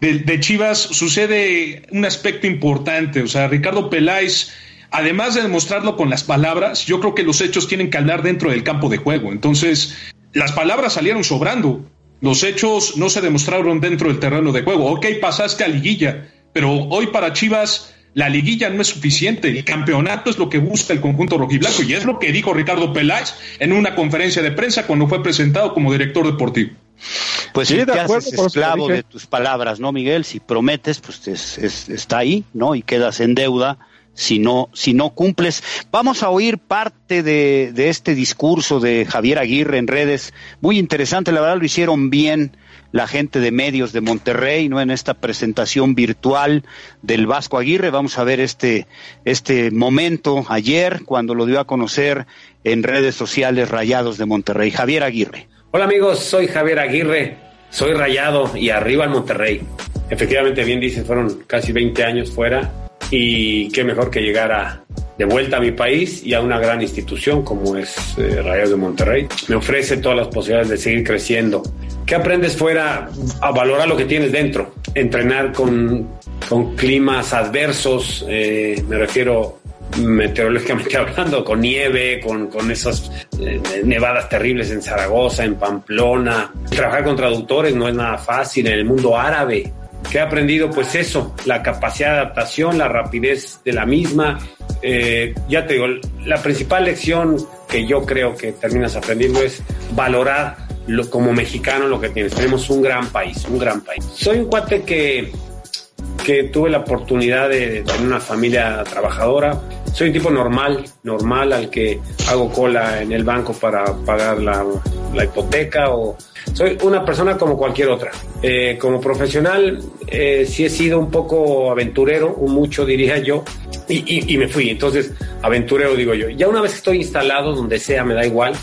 de, de Chivas sucede un aspecto importante, o sea, Ricardo Peláez además de demostrarlo con las palabras, yo creo que los hechos tienen que hablar dentro del campo de juego. Entonces, las palabras salieron sobrando. Los hechos no se demostraron dentro del terreno de juego. Ok, pasaste a liguilla, pero hoy para Chivas la liguilla no es suficiente. El campeonato es lo que busca el conjunto rojiblanco y es lo que dijo Ricardo Peláez en una conferencia de prensa cuando fue presentado como director deportivo. Pues sí, te haces esclavo de tus palabras, ¿no, Miguel? Si prometes, pues está ahí, ¿no? Y quedas en deuda si no, si no cumples. Vamos a oír parte de, de, este discurso de Javier Aguirre en redes. Muy interesante, la verdad lo hicieron bien la gente de medios de Monterrey, ¿no? En esta presentación virtual del Vasco Aguirre. Vamos a ver este, este momento ayer cuando lo dio a conocer en redes sociales Rayados de Monterrey. Javier Aguirre. Hola amigos, soy Javier Aguirre, soy Rayado y arriba al Monterrey. Efectivamente, bien dices, fueron casi 20 años fuera y qué mejor que llegar de vuelta a mi país y a una gran institución como es eh, Rayos de Monterrey. Me ofrece todas las posibilidades de seguir creciendo. ¿Qué aprendes fuera? A valorar lo que tienes dentro, entrenar con con climas adversos, eh, me refiero meteorológicamente hablando, con nieve, con, con esas eh, nevadas terribles en Zaragoza, en Pamplona. Trabajar con traductores no es nada fácil en el mundo árabe. ¿Qué he aprendido? Pues eso, la capacidad de adaptación, la rapidez de la misma. Eh, ya te digo, la principal lección que yo creo que terminas aprendiendo es valorar lo, como mexicano lo que tienes. Tenemos un gran país, un gran país. Soy un cuate que, que tuve la oportunidad de tener una familia trabajadora. Soy un tipo normal, normal al que hago cola en el banco para pagar la, la hipoteca o soy una persona como cualquier otra. Eh, como profesional eh, sí he sido un poco aventurero, mucho diría yo, y, me fui. Entonces, aventurero digo yo. Ya una vez estoy instalado, donde sea, me da igual.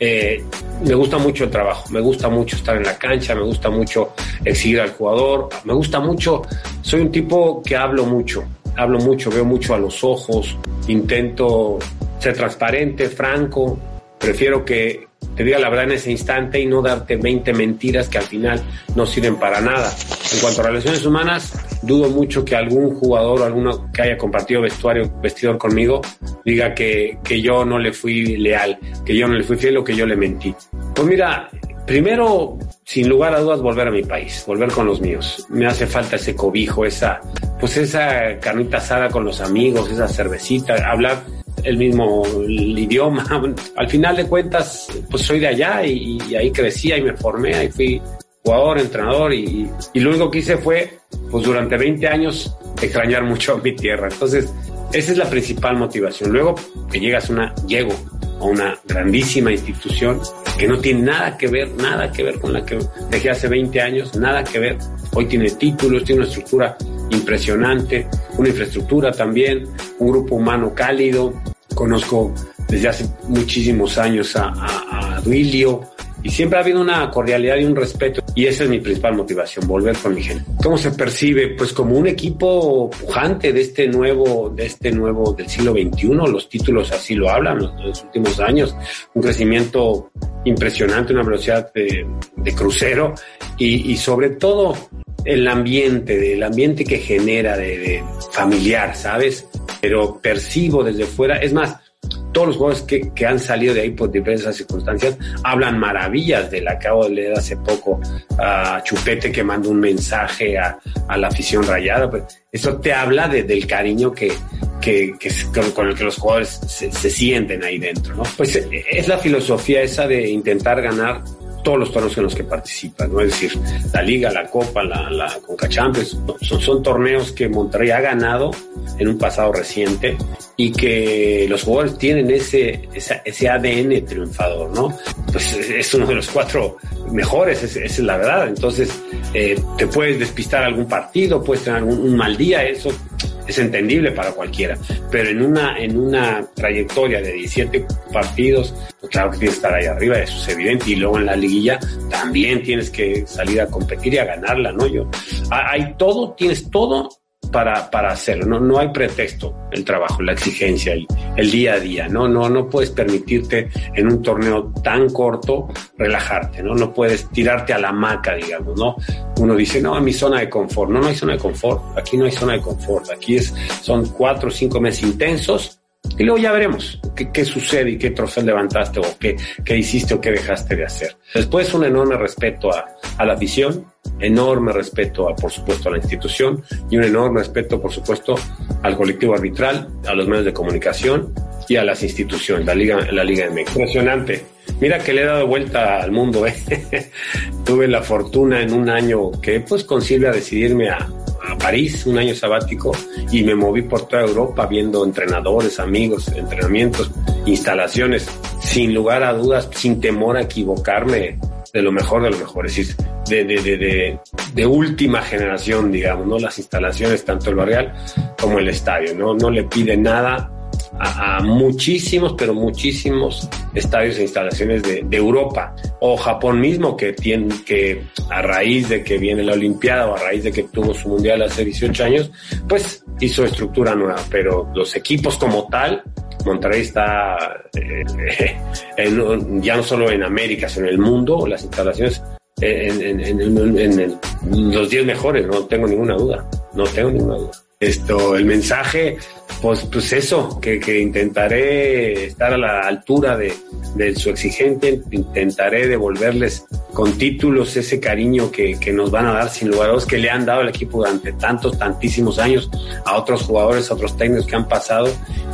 Eh, me gusta mucho el trabajo, me gusta mucho estar en la cancha, me gusta mucho exigir al jugador, me gusta mucho, soy un tipo que hablo mucho, hablo mucho, veo mucho a los ojos, intento ser transparente, franco, prefiero que te diga la verdad en ese instante y no darte 20 mentiras que al final no sirven para nada. En cuanto a relaciones humanas, dudo mucho que algún jugador o alguno que haya compartido vestuario, vestidor conmigo, diga que, que yo no le fui leal, que yo no le fui fiel o que yo le mentí. Pues mira, primero, sin lugar a dudas, volver a mi país, volver con los míos. Me hace falta ese cobijo, esa, pues esa carnita asada con los amigos, esa cervecita, hablar el mismo idioma. Al final de cuentas, pues soy de allá y, ahí crecí, ahí me formé, ahí fui jugador, entrenador y, y, lo único que hice fue, pues durante 20 años, extrañar mucho a mi tierra. Entonces, esa es la principal motivación. Luego que llegas una, llego a una grandísima institución que no tiene nada que ver, nada que ver con la que dejé hace 20 años, nada que ver. Hoy tiene títulos, tiene una estructura impresionante, una infraestructura también, un grupo humano cálido. Conozco desde hace muchísimos años a, a, a y siempre ha habido una cordialidad y un respeto y esa es mi principal motivación, volver con mi gente. ¿Cómo se percibe? Pues como un equipo pujante de este nuevo, de este nuevo del siglo XXI, los títulos así lo hablan los, los últimos años, un crecimiento impresionante, una velocidad de, de crucero y, y, sobre todo el ambiente, el ambiente que genera de, de familiar, ¿sabes? Pero percibo desde fuera, es más, todos los jugadores que, que, han salido de ahí por diversas circunstancias hablan maravillas del acabo de leer hace poco a Chupete que manda un mensaje a, a la afición rayada. Pues eso te habla de, del cariño que, que, que, con el que los jugadores se, se, sienten ahí dentro, ¿no? Pues es la filosofía esa de intentar ganar todos los torneos en los que participan, ¿no? Es decir, la Liga, la Copa, la, la Conca Champions, son, torneos que Monterrey ha ganado en un pasado reciente y que los jugadores tienen ese, ese, ADN triunfador, ¿no? Pues es uno de los cuatro mejores, esa es la verdad. Entonces, eh, te puedes despistar algún partido, puedes tener un mal día, eso es entendible para cualquiera, pero en una, en una trayectoria de 17 partidos, pues claro que tienes que estar ahí arriba, eso es evidente, y luego en la liguilla también tienes que salir a competir y a ganarla, ¿no? Yo, hay todo, tienes todo para, para hacerlo, no, no hay pretexto, el trabajo, la exigencia, el, el día a día, ¿no? No, no puedes permitirte en un torneo tan corto relajarte, ¿no? No puedes tirarte a la maca, digamos, ¿no? Uno dice, no, en mi zona de confort, no, no hay zona de confort, aquí no hay zona de confort, aquí es, son cuatro o cinco meses intensos, y luego ya veremos qué, qué, sucede y qué trofeo levantaste o qué, qué hiciste o qué dejaste de hacer. Después un enorme respeto a, a la afición, enorme respeto a, por supuesto, a la institución y un enorme respeto, por supuesto, al colectivo arbitral, a los medios de comunicación y a las instituciones, la Liga, la Liga de México. Impresionante. Mira que le he dado vuelta al mundo, ¿eh? Tuve la fortuna en un año que, pues, con Silvia decidirme a, a París, un año sabático, y me moví por toda Europa viendo entrenadores, amigos, entrenamientos, instalaciones, sin lugar a dudas, sin temor a equivocarme, de lo mejor de lo mejor, es decir, de, de, de, de, última generación, digamos, ¿no? Las instalaciones, tanto el barrial como el estadio, ¿no? No le pide nada a, muchísimos, pero muchísimos estadios e instalaciones de, Europa o Japón mismo que tiene que a raíz de que viene la Olimpiada o a raíz de que tuvo su mundial hace 18 años, pues hizo estructura nueva, pero los equipos como tal, Monterrey está eh, ya no solo en América, sino en el mundo, las instalaciones en, en los 10 mejores, no tengo ninguna duda. no tengo ninguna duda. Esto, el mensaje, pues, pues eso, que, intentaré estar a la altura de, su exigente, intentaré devolverles con títulos ese cariño que, que nos van a dar sin lugar a dudas, que le han dado al equipo durante tantos, tantísimos años a otros jugadores, a otros técnicos que han pasado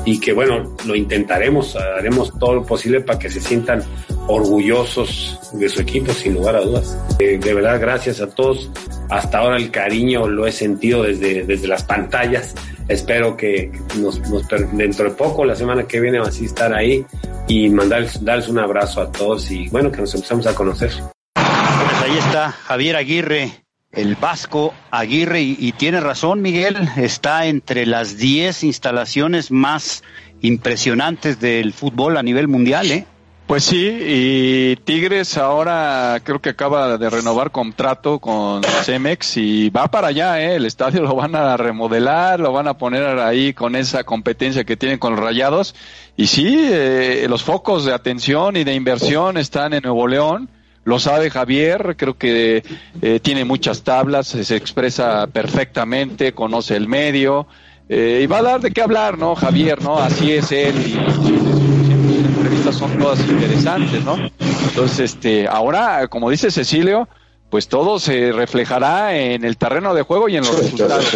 y que bueno, lo intentaremos, haremos todo lo posible para que se sientan orgullosos de su equipo, sin lugar a dudas. Eh, de verdad, gracias a todos. Hasta ahora el cariño lo he sentido desde, desde las pantallas. Espero que nos, nos, dentro de poco, la semana que viene, así estar ahí y mandarles, darles un abrazo a todos y bueno, que nos empezamos a conocer. Pues ahí está Javier Aguirre, el Vasco Aguirre, y, y tiene razón Miguel, está entre las 10 instalaciones más impresionantes del fútbol a nivel mundial, ¿eh? Pues sí, y Tigres ahora creo que acaba de renovar contrato con Cemex y va para allá, ¿eh? el estadio lo van a remodelar, lo van a poner ahí con esa competencia que tienen con los Rayados y sí, eh, los focos de atención y de inversión están en Nuevo León, lo sabe Javier, creo que eh, tiene muchas tablas, se expresa perfectamente, conoce el medio eh, y va a dar de qué hablar, ¿no? Javier, ¿no? Así es él y, interesantes, ¿no? Entonces, este, ahora, como dice Cecilio, pues todo se reflejará en el terreno de juego y en los resultados.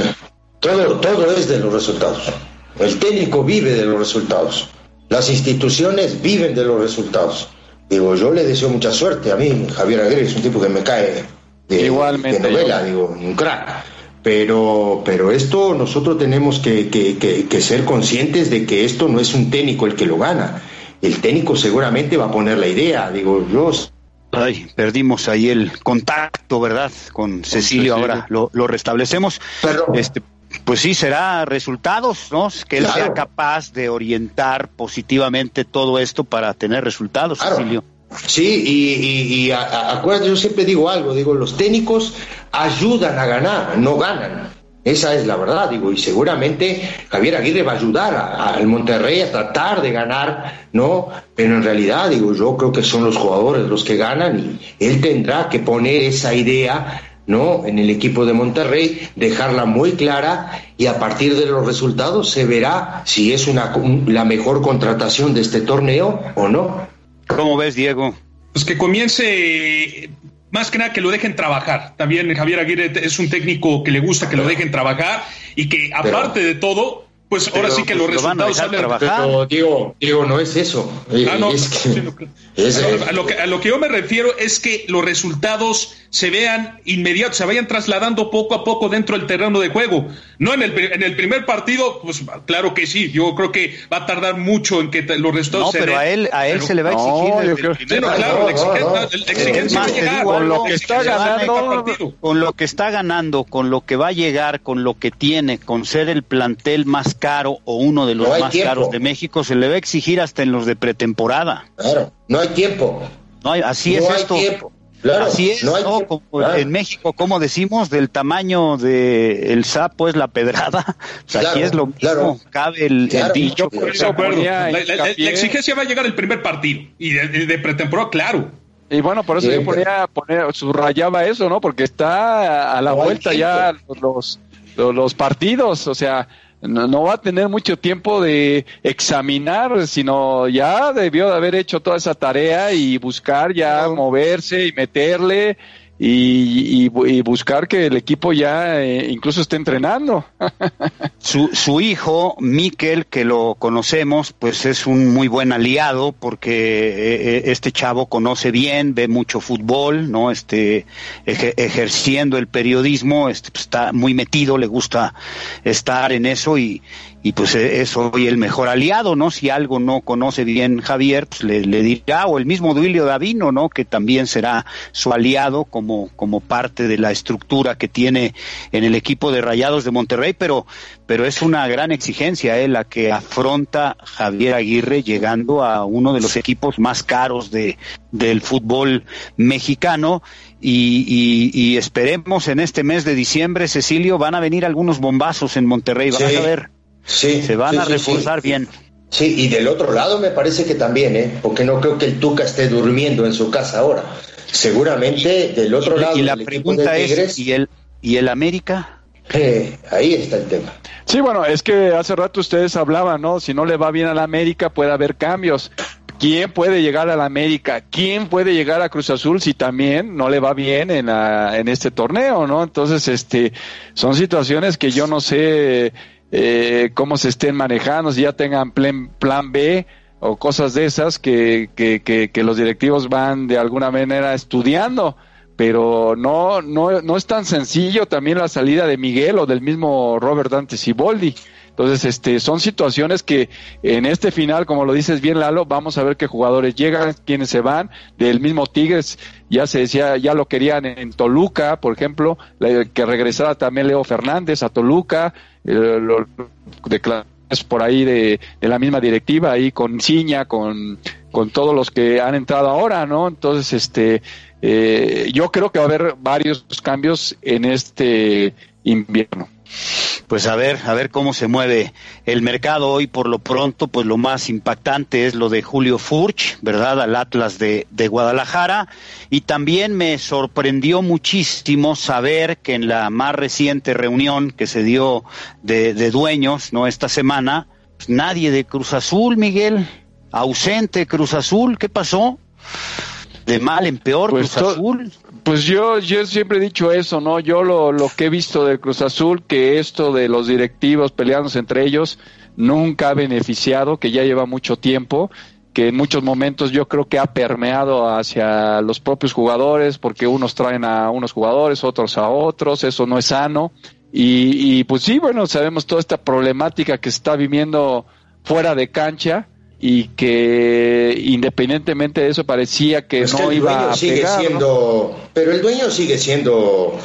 Todo, todo es de los resultados. El técnico vive de los resultados. Las instituciones viven de los resultados. Digo, yo le deseo mucha suerte a mí. Javier Aguirre es un tipo que me cae de, Igualmente, de novela, yo. digo, un crack. Pero, pero esto nosotros tenemos que, que, que, que ser conscientes de que esto no es un técnico el que lo gana el técnico seguramente va a poner la idea, digo yo. Ay, perdimos ahí el contacto, ¿verdad? Con Cecilio, ahora lo, lo restablecemos. Perdón. Este, pues sí, será resultados, ¿no? Que él Claro. sea capaz de orientar positivamente todo esto para tener resultados, Claro. Cecilio. Sí, y, y, y a- a- acuérdate, yo siempre digo algo, digo, los técnicos ayudan a ganar, no ganan. Esa es la verdad, digo, y seguramente Javier Aguirre va a ayudar al Monterrey a tratar de ganar, ¿no? Pero en realidad, digo, yo creo que son los jugadores los que ganan y él tendrá que poner esa idea, ¿no? En el equipo de Monterrey, dejarla muy clara y a partir de los resultados se verá si es una, un- la mejor contratación de este torneo o no. ¿Cómo ves, Diego? Pues que comience, más que nada que lo dejen trabajar. También Javier Aguirre es un técnico que le gusta que lo dejen trabajar y que aparte de todo, pues ahora sí que pues, los lo van a resultados dejar hablan. trabajar. Pero Diego, Diego, no es eso. Ah, no, es que, sí, no, es- a, lo que, a lo que yo me refiero es que los resultados se vean inmediatos, se vayan trasladando poco a poco dentro del terreno de juego. No en el, en el primer partido, pues claro que sí, yo creo que va a tardar mucho en que te- los resultados No, se pero a él, a él pero- se le va a No, exigir creo- el Sí, primer no, partido. claro, la no, no, exigencia, no. la va a llegar. con lo que está ganando, con lo que está ganando, con lo que va a llegar, con lo que tiene, con ser el plantel más caro o uno de los No más tiempo. caros de México, se le va a exigir hasta en los de pretemporada. Claro, no hay tiempo. No hay- así no es hay esto. tiempo. Claro, Así es, no hay ¿no? tiempo. Como Claro. en México, como decimos, del tamaño de el sapo es la pedrada. O sea, aquí es lo mismo, claro. cabe el, el dicho. Eso acuerdo. ponía La, la- exigencia va a llegar el primer partido y de, pretemporada, claro. Y bueno, por eso yo ponía, ponía, subrayaba eso, ¿no? Porque está a la No vuelta ya los, los, los partidos, o sea, no, no va a tener mucho tiempo de examinar, sino ya debió de haber hecho toda esa tarea y buscar ya moverse y meterle y, y y buscar que el equipo ya eh, incluso esté entrenando. Su, su hijo, Miquel, que lo conocemos, pues es un muy buen aliado porque eh, eh, este chavo conoce bien, ve mucho fútbol, ¿no? Este, eje- ejerciendo el periodismo, este, pues, está muy metido, le gusta estar en eso y, y pues eh, es hoy el mejor aliado, ¿no? Si algo no conoce bien Javier, pues le, le dirá, o el mismo Duilio Davino, ¿no? Que también será su aliado como, como parte de la estructura que tiene en el equipo de Rayados de Monterrey, pero, pero es una gran exigencia, ¿eh? La que afronta Javier Aguirre llegando a uno de los equipos más caros de, del fútbol mexicano. Y, y, y esperemos en este mes de diciembre, Cecilio, van a venir algunos bombazos en Monterrey, van Sí. a ver. Sí, Se van sí, a reforzar sí. bien. Sí, y del otro lado me parece que también, ¿eh? Porque no creo que el Tuca esté durmiendo en su casa ahora. Seguramente del otro lado. y la pregunta de es, Tigres, ¿y el, ¿y el América? ahí está el tema. Sí, bueno, es que hace rato ustedes hablaban, ¿no? Si no le va bien a la América, puede haber cambios. ¿Quién puede llegar a la América? ¿Quién puede llegar a Cruz Azul si también no le va bien en, en este torneo, ¿no? Entonces, este, son situaciones que yo no sé eh, cómo se estén manejando, si ya tengan plan, plan B o cosas de esas que, que, que, que los directivos van de alguna manera estudiando pero no, no, no es tan sencillo también la salida de Miguel o del mismo Robert Dante Siboldi. Entonces, este, son situaciones que en este final, como lo dices bien, Lalo, vamos a ver qué jugadores llegan, quiénes se van. Del mismo Tigres, ya se decía, ya lo querían en Toluca, por ejemplo, que regresara también Leo Fernández a Toluca, lo, por ahí de, de, la misma directiva, ahí con Ciña, con, con todos los que han entrado ahora, ¿no? Entonces, este, eh, yo creo que va a haber varios cambios en este invierno. Pues a ver, a ver cómo se mueve el mercado hoy por lo pronto, pues lo más impactante es lo de Julio Furch, ¿verdad? Al Atlas de, de Guadalajara. Y también me sorprendió muchísimo saber que en la más reciente reunión que se dio de, de dueños, ¿no? Esta semana, pues nadie de Cruz Azul, Miguel, ausente Cruz Azul, ¿qué pasó? De mal en peor pues Cruz Azul. Pues yo, yo siempre he dicho eso, ¿no? Yo lo, lo que he visto de Cruz Azul, que esto de los directivos peleándose entre ellos nunca ha beneficiado, que ya lleva mucho tiempo, que en muchos momentos yo creo que ha permeado hacia los propios jugadores, porque unos traen a unos jugadores, otros a otros, eso no es sano. Y, y pues sí, bueno, sabemos toda esta problemática que se está viviendo fuera de cancha y que independientemente de eso parecía que no iba a sigue siendo pero el dueño sigue siendo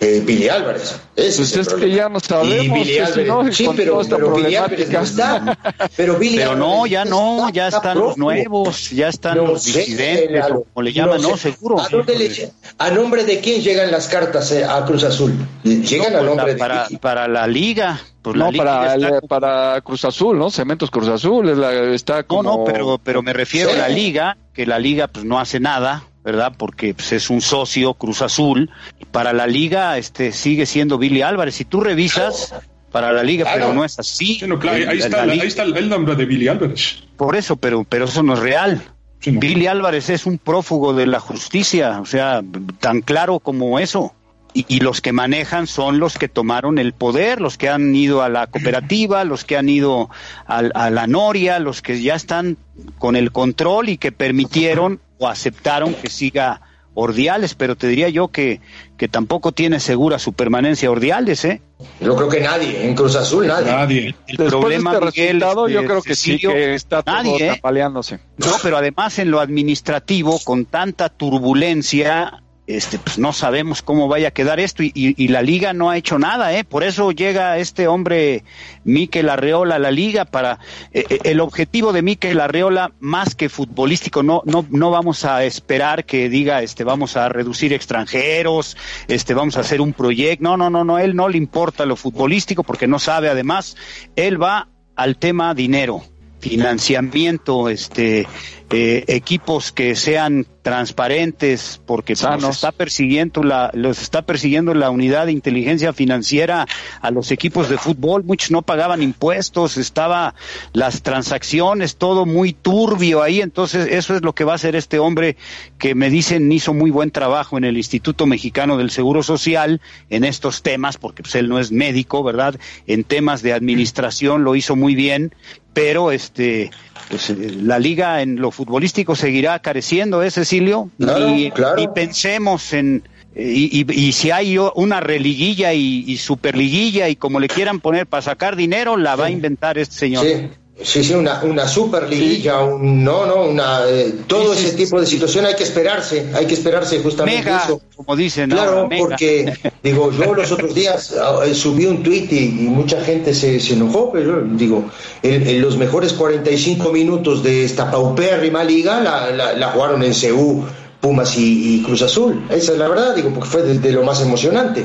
eh, Billy Álvarez. pues es que ya no sabemos. Y Billy Álvarez, sí, pero, pero Billy Álvarez no está. Pero, Billy pero no, ya no, ya están los nuevos, ya están los disidentes, como le llaman, no, seguro. ¿A, dónde le, ¿A nombre de quién llegan las cartas eh, a Cruz Azul? Llegan a nombre para, de Para la liga. Pues no, para, para Cruz Azul, ¿no? Cementos Cruz Azul, es la, está como... No, no, pero, pero me refiero a la liga, que la liga pues no hace nada, ¿verdad? Porque pues, es un socio Cruz Azul. Para la liga este sigue siendo Billy Álvarez. Si tú revisas para la liga, pero no es así. ahí, está, el nombre de Billy Álvarez. Por eso, pero, pero eso no es real. Billy Álvarez es un prófugo de la justicia, o sea, tan claro como eso. Y, los que manejan son los que tomaron el poder, los que han ido a la cooperativa, los que han ido a la Noria, los que ya están con el control y que permitieron o aceptaron que siga Ordiales, pero te diría yo que, que tampoco tiene segura su permanencia Ordiales, ¿eh? Yo creo que nadie, en Cruz Azul nadie. Nadie. El problema, de este yo este, creo que sí, que está nadie, ¿eh? No, pero además en lo administrativo, con tanta turbulencia, este, pues no sabemos cómo vaya a quedar esto y, la liga no ha hecho nada, ¿eh? Por eso llega este hombre Miquel Arreola a la liga para eh, eh, el objetivo de Miquel Arreola más que futbolístico no no no vamos a esperar que diga este vamos a reducir extranjeros, este vamos a hacer un proyecto. No, no, no, no, él no le importa lo futbolístico porque no sabe además, él va al tema dinero financiamiento, este, eh, equipos que sean transparentes, porque pues, los está persiguiendo la, los está persiguiendo la unidad de inteligencia financiera a los equipos de fútbol. Muchos no pagaban impuestos, estaba las transacciones, todo muy turbio ahí. Entonces, eso es lo que va a hacer este hombre que me dicen hizo muy buen trabajo en el Instituto Mexicano del Seguro Social en estos temas, porque pues, él no es médico, ¿verdad? En temas de administración lo hizo muy bien, pero este pues eh, la liga en lo futbolístico seguirá careciendo, ¿eh, Cecilio? y, pensemos en y, y, si hay una religuilla y, y, superliguilla y como le quieran poner para sacar dinero, la va a inventar este señor. Sí, sí, una, una superliguilla, un, no, no, una, eh, todo ese tipo de situación hay que esperarse, hay que esperarse justamente eso. como dicen. Claro, porque, digo, yo los otros días ah, eh, subí un tuit y, mucha gente se, se, enojó, pero digo, en, los mejores 45 minutos de esta paupérrima liga la, la, la jugaron en Ceú, Pumas y, Cruz Azul. Esa es la verdad, digo, porque fue de lo más emocionante,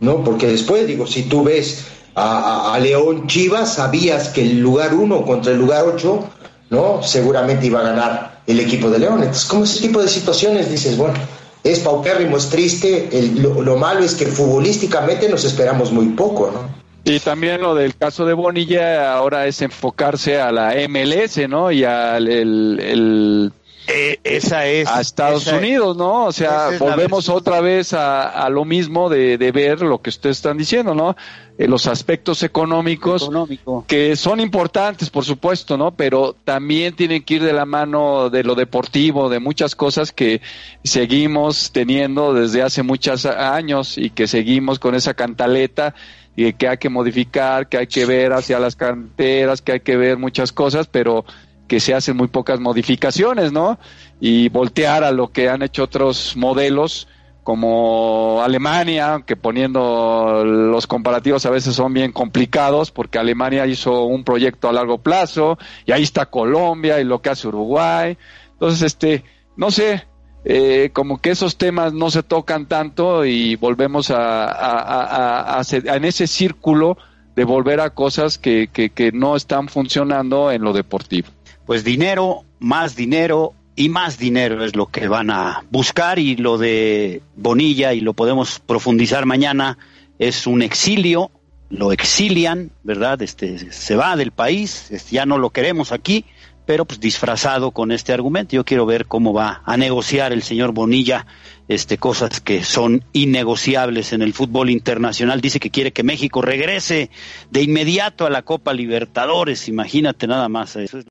¿no? Porque después, digo, si tú ves a, León Chivas, sabías que el lugar uno contra el lugar ocho, ¿no? Seguramente iba a ganar el equipo de León. Entonces, como ese tipo de situaciones dices, bueno, es paupérrimo, es triste. lo, lo, malo es que futbolísticamente nos esperamos muy poco, ¿no? Y también lo del caso de Bonilla ahora es enfocarse a la MLS, ¿no? Y al el, eh, esa es a Estados Unidos, ¿no? O sea, volvemos otra vez a, lo mismo de, ver lo que ustedes están diciendo, ¿no? Eh, los aspectos económicos que son importantes, por supuesto, ¿no? Pero también tienen que ir de la mano de lo deportivo, de muchas cosas que seguimos teniendo desde hace muchos años y que seguimos con esa cantaleta y que hay que modificar, que hay que ver hacia las canteras, que hay que ver muchas cosas, pero que se hacen muy pocas modificaciones, ¿no? Y voltear a lo que han hecho otros modelos como Alemania, que poniendo los comparativos a veces son bien complicados, porque Alemania hizo un proyecto a largo plazo, y ahí está Colombia y lo que hace Uruguay. Entonces, este, no sé, eh, como que esos temas no se tocan tanto y volvemos a, en ese círculo de volver a cosas que, que, no están funcionando en lo deportivo. Pues dinero, más dinero y más dinero es lo que van a buscar y lo de Bonilla y lo podemos profundizar mañana es un exilio, lo exilian, ¿verdad? Este se va del país, ya no lo queremos aquí pero pues disfrazado con este argumento. Yo quiero ver cómo va a negociar el señor Bonilla este cosas que son innegociables en el fútbol internacional. Dice que quiere que México regrese de inmediato a la Copa Libertadores. Imagínate nada más. Eso